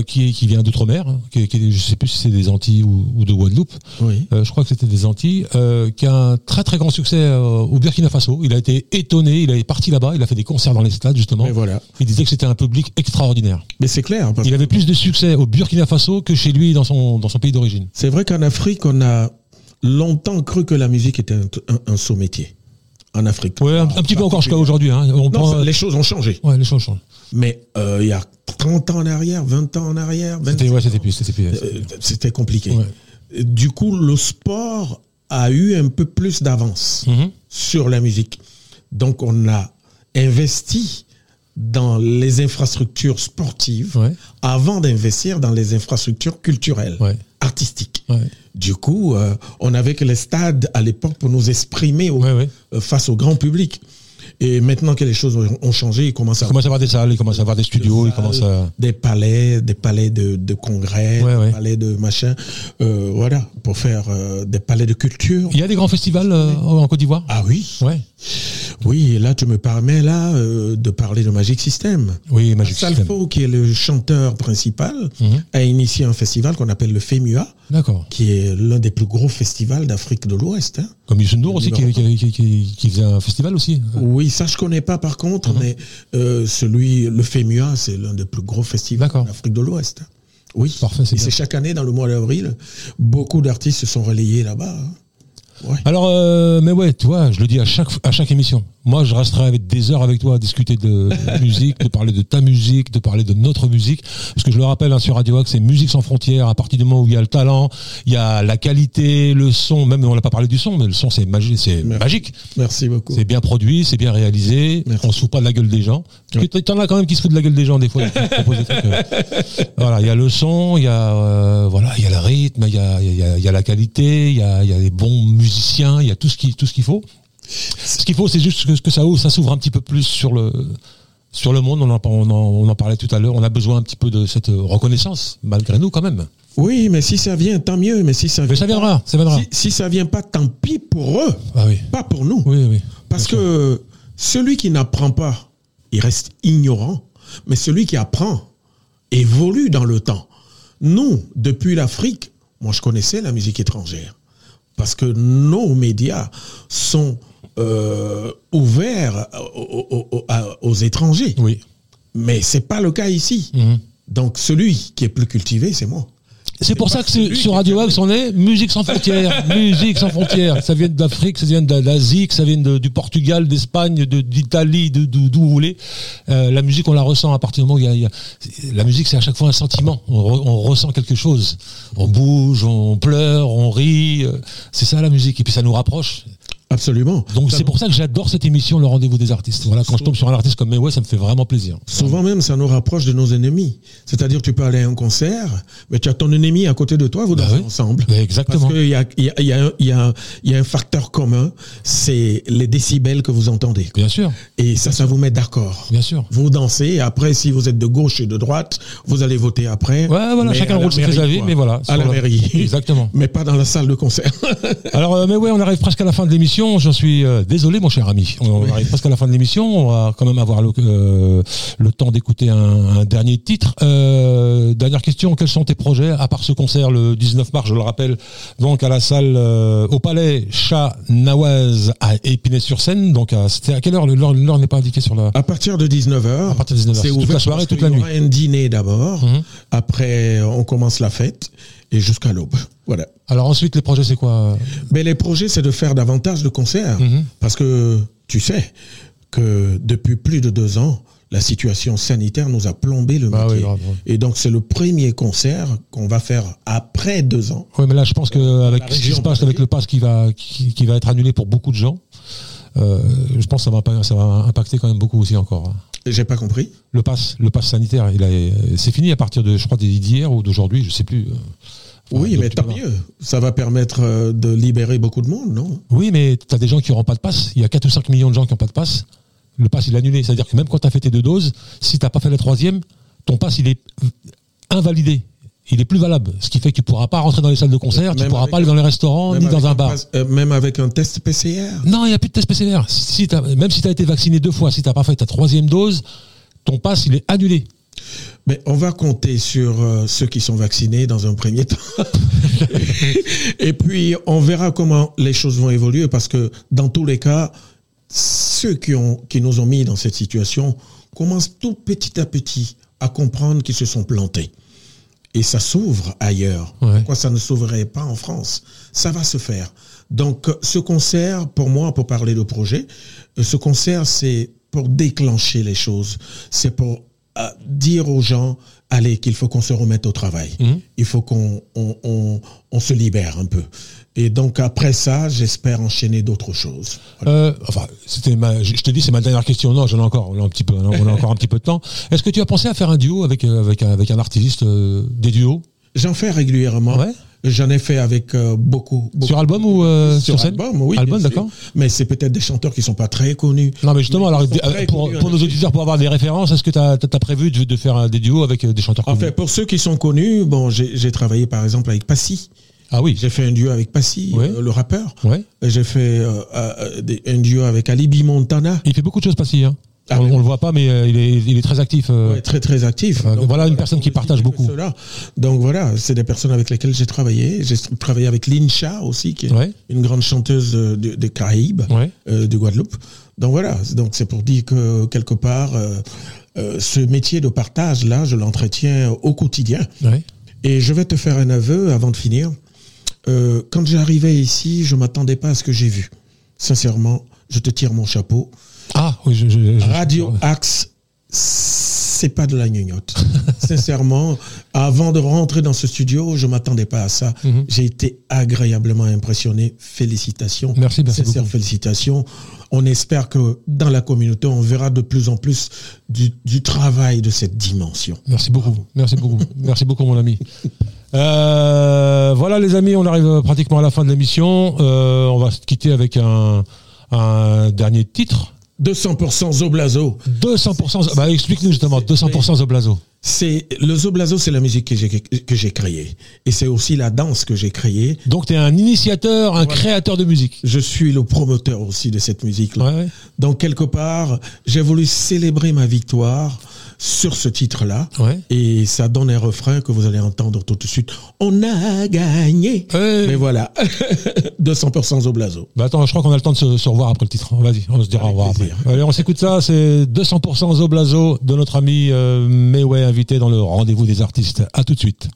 [SPEAKER 4] qui, qui vient d'outre-mer, qui, je ne sais plus si c'est des Antilles ou, ou de Guadeloupe,
[SPEAKER 5] Oui.
[SPEAKER 4] Euh, je crois que c'était des Antilles, euh, qui a un très très grand succès euh, au Burkina Faso. Il a été étonné, il est parti là-bas, il a fait des concerts dans les stades justement.
[SPEAKER 5] Et voilà.
[SPEAKER 4] Il disait que c'était un public extraordinaire.
[SPEAKER 5] Mais c'est clair. parce
[SPEAKER 4] Il avait plus de succès au Burkina Faso que chez lui dans son, dans son pays d'origine.
[SPEAKER 5] C'est vrai qu'en Afrique, on a longtemps cru que la musique était un, un- un saut métier. En Afrique.
[SPEAKER 4] Ouais, un, un petit peu encore jusqu'à aujourd'hui. Hein. On
[SPEAKER 5] Non,
[SPEAKER 4] prend,
[SPEAKER 5] les choses ont changé.
[SPEAKER 4] Ouais, les choses changent.
[SPEAKER 5] Mais il y a 30 ans en arrière, 20 ans en arrière, 25
[SPEAKER 4] C'était ouais, c'était plus, c'était plus.
[SPEAKER 5] euh, c'était compliqué.
[SPEAKER 4] Ouais.
[SPEAKER 5] Du coup, le sport a eu un peu plus d'avance
[SPEAKER 4] Mhm.
[SPEAKER 5] sur la musique. Donc, on a investi dans les infrastructures sportives
[SPEAKER 4] Ouais.
[SPEAKER 5] avant d'investir dans les infrastructures culturelles,
[SPEAKER 4] Ouais.
[SPEAKER 5] artistiques.
[SPEAKER 4] Ouais.
[SPEAKER 5] Du coup, euh, on avait que les stades à l'époque pour nous exprimer au- euh, face au grand public. Et maintenant que les choses ont, changé, il commence à
[SPEAKER 4] avoir des salles, il commence à avoir des studios, commence à.
[SPEAKER 5] des palais, des palais de, de congrès,
[SPEAKER 4] Ouais,
[SPEAKER 5] des palais de machin, euh, voilà, pour faire euh, des palais de culture.
[SPEAKER 4] Il y a des grands festivals euh, en Côte d'Ivoire?
[SPEAKER 5] Ah oui,
[SPEAKER 4] Ouais.
[SPEAKER 5] Oui, et là, tu me permets là euh, de parler de Magic System.
[SPEAKER 4] Oui, Magic System.
[SPEAKER 5] Salfo, qui est le chanteur principal,
[SPEAKER 4] Mhm.
[SPEAKER 5] a initié un festival qu'on appelle le FEMUA,
[SPEAKER 4] D'accord.
[SPEAKER 5] qui est l'un des plus gros festivals d'Afrique de l'Ouest. hein.
[SPEAKER 4] Comme Youssou N'Dour aussi, qui, qui, qui, qui- qui faisait un festival aussi.
[SPEAKER 5] Oui, ça je connais pas par contre, mais euh, celui, le FEMUA, c'est l'un des plus gros festivals d'Afrique de l'Ouest. Oui,
[SPEAKER 4] Parfait, c'est
[SPEAKER 5] et c'est chaque année dans le mois d'avril, beaucoup d'artistes se sont relayés là-bas. hein.
[SPEAKER 4] Alors, euh, mais ouais, tu vois, je le dis à chaque, à chaque émission. Moi, je resterai avec des heures avec toi à discuter de musique, de parler de ta musique, de parler de notre musique. Parce que je le rappelle, hein, sur Radio Axe, c'est musique sans frontières. À partir du moment où il y a le talent, il y a la qualité, le son. Même, on n'a pas parlé du son, mais le son, c'est magique.
[SPEAKER 5] Merci.
[SPEAKER 4] magique.
[SPEAKER 5] Merci beaucoup.
[SPEAKER 4] C'est bien produit, c'est bien réalisé.
[SPEAKER 5] Merci.
[SPEAKER 4] On se fout pas de la gueule des gens. Que t'en as quand même qui se foutent de la gueule des gens des fois. des trucs, euh. Voilà, il y a le son, il y a euh, voilà, il y a le rythme, il y a, y a- il y a la qualité, il y a, y a les bons musiciens, il y a tout ce qui tout ce qu'il faut. Ce qu'il faut, c'est juste que, que ça ouvre, ça s'ouvre un petit peu plus sur le sur le monde. On en, on en, on en parlait tout à l'heure. On a besoin un petit peu de cette reconnaissance, malgré nous quand même.
[SPEAKER 5] Oui, mais si ça vient, tant mieux. Mais si ça,
[SPEAKER 4] Mais
[SPEAKER 5] vient
[SPEAKER 4] ça
[SPEAKER 5] pas-
[SPEAKER 4] viendra, ça viendra.
[SPEAKER 5] Si, si ça vient pas, tant pis pour eux,
[SPEAKER 4] Ah oui,
[SPEAKER 5] pas pour nous.
[SPEAKER 4] oui, oui.
[SPEAKER 5] Parce que celui qui n'apprend pas, il reste ignorant. Mais celui qui apprend évolue dans le temps. Nous, depuis l'Afrique, moi je connaissais la musique étrangère. Parce que nos médias sont euh, ouverts aux, étrangers.
[SPEAKER 4] Oui.
[SPEAKER 5] Mais c'est pas le cas ici.
[SPEAKER 4] Mhm.
[SPEAKER 5] Donc celui qui est plus cultivé, c'est moi.
[SPEAKER 4] C'est pour ça que sur Radio. Axe, on est musique sans frontières, <laughs> musique sans frontières. Ça vient d'Afrique, ça vient de l'Asie, que ça vient de- du Portugal, d'Espagne, de- d'Italie, de- d'où d'où vous voulez. Euh, la musique, on la ressent à partir du moment où il y a, il y a- la musique, c'est à chaque fois un sentiment. On, re- on ressent quelque chose. On bouge, on pleure, on rit. euh, C'est ça la musique. Et puis ça nous rapproche.
[SPEAKER 5] Absolument.
[SPEAKER 4] Donc c'est pour ça que j'adore cette émission, le rendez-vous des artistes. Voilà, quand je tombe sur un artiste comme Mayway, ça me fait vraiment plaisir.
[SPEAKER 5] Souvent même, ça nous rapproche de nos ennemis. C'est-à-dire, tu peux aller à un concert, mais tu as ton ennemi à côté de toi, vous
[SPEAKER 4] Bah
[SPEAKER 5] dansez
[SPEAKER 4] oui.
[SPEAKER 5] ensemble.
[SPEAKER 4] Bah exactement.
[SPEAKER 5] Parce qu'il y a, il y, a, il y, a un- il y, a, il y a un facteur commun, c'est les décibels que vous entendez.
[SPEAKER 4] Bien sûr,
[SPEAKER 5] Et ça, ça vous met d'accord.
[SPEAKER 4] bien sûr.
[SPEAKER 5] Vous dansez, et après, si vous êtes de gauche et de droite, vous allez voter après.
[SPEAKER 4] Ouais, voilà, chacun roule ses avis, mais voilà.
[SPEAKER 5] À la mairie. <laughs>
[SPEAKER 4] Exactement.
[SPEAKER 5] Mais pas dans la salle de concert. <laughs>
[SPEAKER 4] Alors, euh, mais ouais, on arrive presque à la fin de l'émission. J'en suis euh, désolé, mon cher ami. On, arrive presque à la fin de l'émission. On va quand même avoir le, euh, le temps d'écouter un, un dernier titre. Euh, dernière question quels sont tes projets à part ce concert le 19 mars Je le rappelle, donc à la salle au Palais Chat Nawaz à Épinay-sur-Seine. Donc, à- c'était à quelle heure L'heure n'est pas indiquée sur la.
[SPEAKER 5] À partir de 19h.
[SPEAKER 4] À partir de 19h, c'est toute la soirée, toute la
[SPEAKER 5] y
[SPEAKER 4] nuit.
[SPEAKER 5] aura un dîner d'abord.
[SPEAKER 4] Mhm.
[SPEAKER 5] Après, on commence la fête et jusqu'à l'aube. Voilà.
[SPEAKER 4] Alors ensuite, les projets, c'est quoi
[SPEAKER 5] Mais les projets, c'est de faire davantage de concerts.
[SPEAKER 4] Mhm.
[SPEAKER 5] Parce que tu sais que depuis plus de deux ans, la situation sanitaire nous a plombé le
[SPEAKER 4] Bah
[SPEAKER 5] métier.
[SPEAKER 4] oui, grave, ouais.
[SPEAKER 5] Et donc, c'est le premier concert qu'on va faire après deux ans.
[SPEAKER 4] Oui, mais là, je pense qu'avec ce qui se passe avec le pass qui va, qui, qui va être annulé pour beaucoup de gens, euh, je pense que ça va, pas- ça va impacter quand même beaucoup aussi encore.
[SPEAKER 5] J'ai pas compris.
[SPEAKER 4] Le pass, le pass sanitaire, c'est fini à partir de, je crois, d'hier ou d'aujourd'hui, je sais plus. euh. Enfin,
[SPEAKER 5] oui, mais tant mieux. Ça va permettre euh, de libérer beaucoup de monde, non?
[SPEAKER 4] Oui, mais tu as des gens qui n'auront pas de passe. Il y a 4 ou 5 millions de gens qui n'ont pas de passe. Le pass, il est annulé. C'est-à-dire que même quand tu as fait tes deux doses, si tu n'as pas fait la troisième, ton pass, il est invalidé. Il est plus valable. Ce qui fait que tu ne pourras pas rentrer dans les salles de concert, tu ne
[SPEAKER 5] Même
[SPEAKER 4] pourras
[SPEAKER 5] avec
[SPEAKER 4] pas aller dans les restaurants, ni dans un bar.
[SPEAKER 5] euh, même avec un test PCR.
[SPEAKER 4] Non, il n'y a plus de test PCR. Si même si tu as été vacciné deux fois, si tu n'as pas fait ta troisième dose, ton pass, il est annulé.
[SPEAKER 5] Mais on va compter sur euh, ceux qui sont vaccinés dans un premier temps. <laughs> Et puis, on verra comment les choses vont évoluer parce que dans tous les cas, ceux qui, ont, qui nous ont mis dans cette situation commencent tout petit à petit à comprendre qu'ils se sont plantés. Et ça s'ouvre ailleurs.
[SPEAKER 4] Ouais.
[SPEAKER 5] Pourquoi ça ne s'ouvrirait pas en France? Ça va se faire. Donc, ce concert, pour moi, pour parler de projet, euh, ce concert, c'est pour déclencher les choses. C'est pour euh, dire aux gens, allez, qu'il faut qu'on se remette au travail.
[SPEAKER 4] Mhm.
[SPEAKER 5] Il faut qu'on on, on- on se libère un peu. Et donc, après ça, j'espère enchaîner d'autres choses. Voilà.
[SPEAKER 4] Euh, enfin, c'était ma, je te dis, c'est ma dernière question. Non, j'en ai encore, on a un petit peu, on a encore un petit peu de temps. Est-ce que tu as pensé à faire un duo avec euh, avec un, avec un artiste, euh, des duos?
[SPEAKER 5] J'en fais régulièrement.
[SPEAKER 4] Ouais.
[SPEAKER 5] J'en ai fait avec euh, beaucoup, beaucoup.
[SPEAKER 4] sur album ou euh, sur,
[SPEAKER 5] sur
[SPEAKER 4] scène?
[SPEAKER 5] album, oui.
[SPEAKER 4] Album, d'accord.
[SPEAKER 5] Mais c'est peut-être des chanteurs qui sont pas très connus.
[SPEAKER 4] Non, mais justement,
[SPEAKER 5] Mais
[SPEAKER 4] alors pour,
[SPEAKER 5] connus
[SPEAKER 4] pour
[SPEAKER 5] en
[SPEAKER 4] nos auditeurs, pour avoir des références, est-ce que tu as, prévu de, de faire des duos avec des chanteurs
[SPEAKER 5] En
[SPEAKER 4] connus?
[SPEAKER 5] fait, pour ceux qui sont connus, bon, j'ai travaillé par exemple avec Passy.
[SPEAKER 4] Ah oui.
[SPEAKER 5] J'ai fait un duo avec Passy,
[SPEAKER 4] Ouais.
[SPEAKER 5] euh, le rappeur.
[SPEAKER 4] Ouais.
[SPEAKER 5] Et J'ai fait euh, euh, des- un duo avec Alibi Montana.
[SPEAKER 4] Il fait beaucoup de choses, Passy. Hein.
[SPEAKER 5] Ah
[SPEAKER 4] on, on le voit pas, mais euh, il, est, il est très actif. euh.
[SPEAKER 5] Ouais, très très actif.
[SPEAKER 4] Euh, voilà une personne qui partage beaucoup.
[SPEAKER 5] cela. Donc voilà, c'est des personnes avec lesquelles j'ai travaillé. J'ai travaillé avec Lincha aussi, qui est
[SPEAKER 4] Ouais.
[SPEAKER 5] une grande chanteuse euh, de- des Caraïbes,
[SPEAKER 4] Ouais.
[SPEAKER 5] euh, de Guadeloupe. Donc voilà, donc c'est pour dire que quelque part, euh, euh, ce métier de partage là, je l'entretiens au quotidien. Et je vais te faire un aveu avant de finir. Euh, quand j'arrivais ici, je m'attendais pas à ce que j'ai vu. Sincèrement, je te tire mon chapeau.
[SPEAKER 4] Ah, oui, je, je- je-
[SPEAKER 5] Radio Axe, c'est pas de la gnognotte. <laughs> Sincèrement, avant de rentrer dans ce studio, je m'attendais pas à ça.
[SPEAKER 4] Mhm.
[SPEAKER 5] J'ai été agréablement impressionné. Félicitations.
[SPEAKER 4] Merci, merci
[SPEAKER 5] Sincères
[SPEAKER 4] beaucoup.
[SPEAKER 5] félicitations. On espère que dans la communauté, on verra de plus en plus du, du travail de cette dimension.
[SPEAKER 4] Merci beaucoup. Merci beaucoup. Merci beaucoup, mon ami. <laughs> Euh, voilà, les amis, on arrive pratiquement à la fin de l'émission. Euh, on va se quitter avec un, un dernier titre.
[SPEAKER 5] 200% Zoblazo.
[SPEAKER 4] 200%. Bah, explique-nous justement, 200% Zoblazo.
[SPEAKER 5] C'est le Zoblazo, c'est la musique que j'ai que j'ai créée et c'est aussi la danse que j'ai créée.
[SPEAKER 4] Donc, tu es un initiateur, un créateur de musique.
[SPEAKER 5] Je suis le promoteur aussi de cette musique-là.
[SPEAKER 4] Ouais, ouais.
[SPEAKER 5] Donc quelque part, j'ai voulu célébrer ma victoire sur ce titre-là.
[SPEAKER 4] Ouais.
[SPEAKER 5] Et ça donne un refrain que vous allez entendre tout de suite. On a gagné. Mais voilà, <laughs> 200% Zoblazo.
[SPEAKER 4] Bah attends, je crois qu'on a le temps de se, se revoir après le titre. Vas-y, on se dira au revoir
[SPEAKER 5] plaisir.
[SPEAKER 4] après. Allez, on s'écoute ça, c'est 200% Zoblazo de notre ami euh, Meway, invité dans le rendez-vous des artistes. À tout de suite.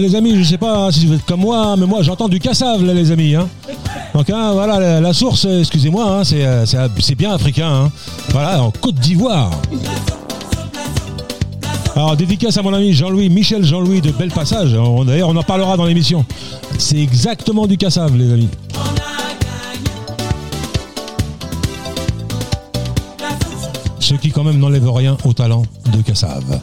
[SPEAKER 4] Les amis, je sais pas hein, si vous êtes comme moi, mais moi j'entends du cassave les amis. Hein. Donc hein, voilà, la, source, euh, excusez-moi, hein, c'est, euh, euh, c'est bien africain. hein. Voilà, en Côte d'Ivoire. Alors dédicace à mon ami Jean-Louis, Michel Jean-Louis de Bel Passage. D'ailleurs, on en parlera dans l'émission. C'est exactement du cassave, les amis. Ce qui quand même n'enlève rien au talent de cassave.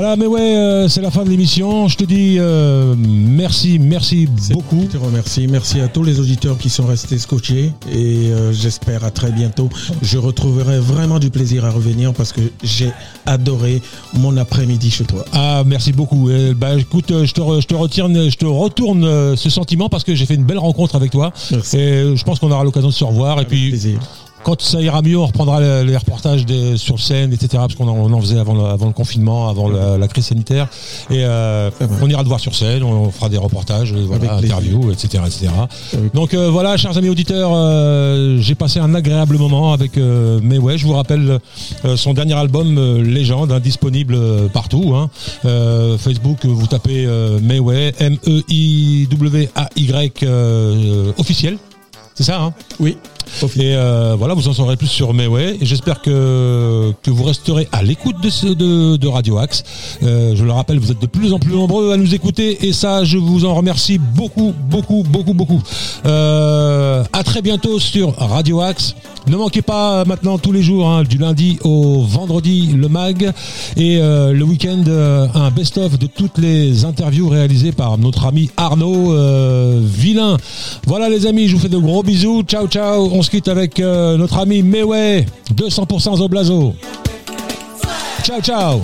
[SPEAKER 4] Voilà, mais ouais, euh, c'est la fin de l'émission. Je te dis euh, merci, merci beaucoup.
[SPEAKER 5] Je te remercie. Merci à tous les auditeurs qui sont restés scotchés et euh, j'espère à très bientôt. Je retrouverai vraiment du plaisir à revenir parce que j'ai adoré mon après-midi chez toi.
[SPEAKER 4] Ah, merci beaucoup. Et, bah, écoute, je te, re- je te retire, je te retourne ce sentiment parce que j'ai fait une belle rencontre avec toi.
[SPEAKER 5] Merci.
[SPEAKER 4] Et je pense qu'on aura l'occasion de se revoir. Et puis,
[SPEAKER 5] plaisir.
[SPEAKER 4] Quand ça ira mieux, on reprendra les, reportages des- sur scène, etc. Parce qu'on en, faisait avant le, avant le confinement, avant la, la crise sanitaire. Et euh,
[SPEAKER 5] va.
[SPEAKER 4] on ira te voir sur scène, on fera des reportages, euh, voilà, interviews, etc., etc.
[SPEAKER 5] Avec-
[SPEAKER 4] Donc euh, voilà, chers amis auditeurs, euh, j'ai passé un agréable moment avec Mais ouais, je vous rappelle son dernier album Légende, hein, disponible partout. hein. Facebook, vous tapez Mais ouais, M-E-I-W-A-Y officiel. C'est ça, hein?
[SPEAKER 5] Oui.
[SPEAKER 4] Et euh, voilà, vous en saurez plus sur Mayway. Et j'espère que, que vous resterez à l'écoute de, de, Radio Axe. Euh, je le rappelle, vous êtes de plus en plus nombreux à nous écouter. Et ça, je vous en remercie beaucoup, beaucoup, beaucoup, beaucoup. Euh, à très bientôt sur Radio Axe. Ne manquez pas euh, maintenant tous les jours, hein, du lundi au vendredi, le mag. Et le week-end, un best-of de toutes les interviews réalisées par notre ami Arnaud Villain. Voilà les amis, je vous fais de gros bisous. Ciao, ciao. On se quitte avec euh, notre ami Meway, 200% Zoblazo. Ciao, ciao.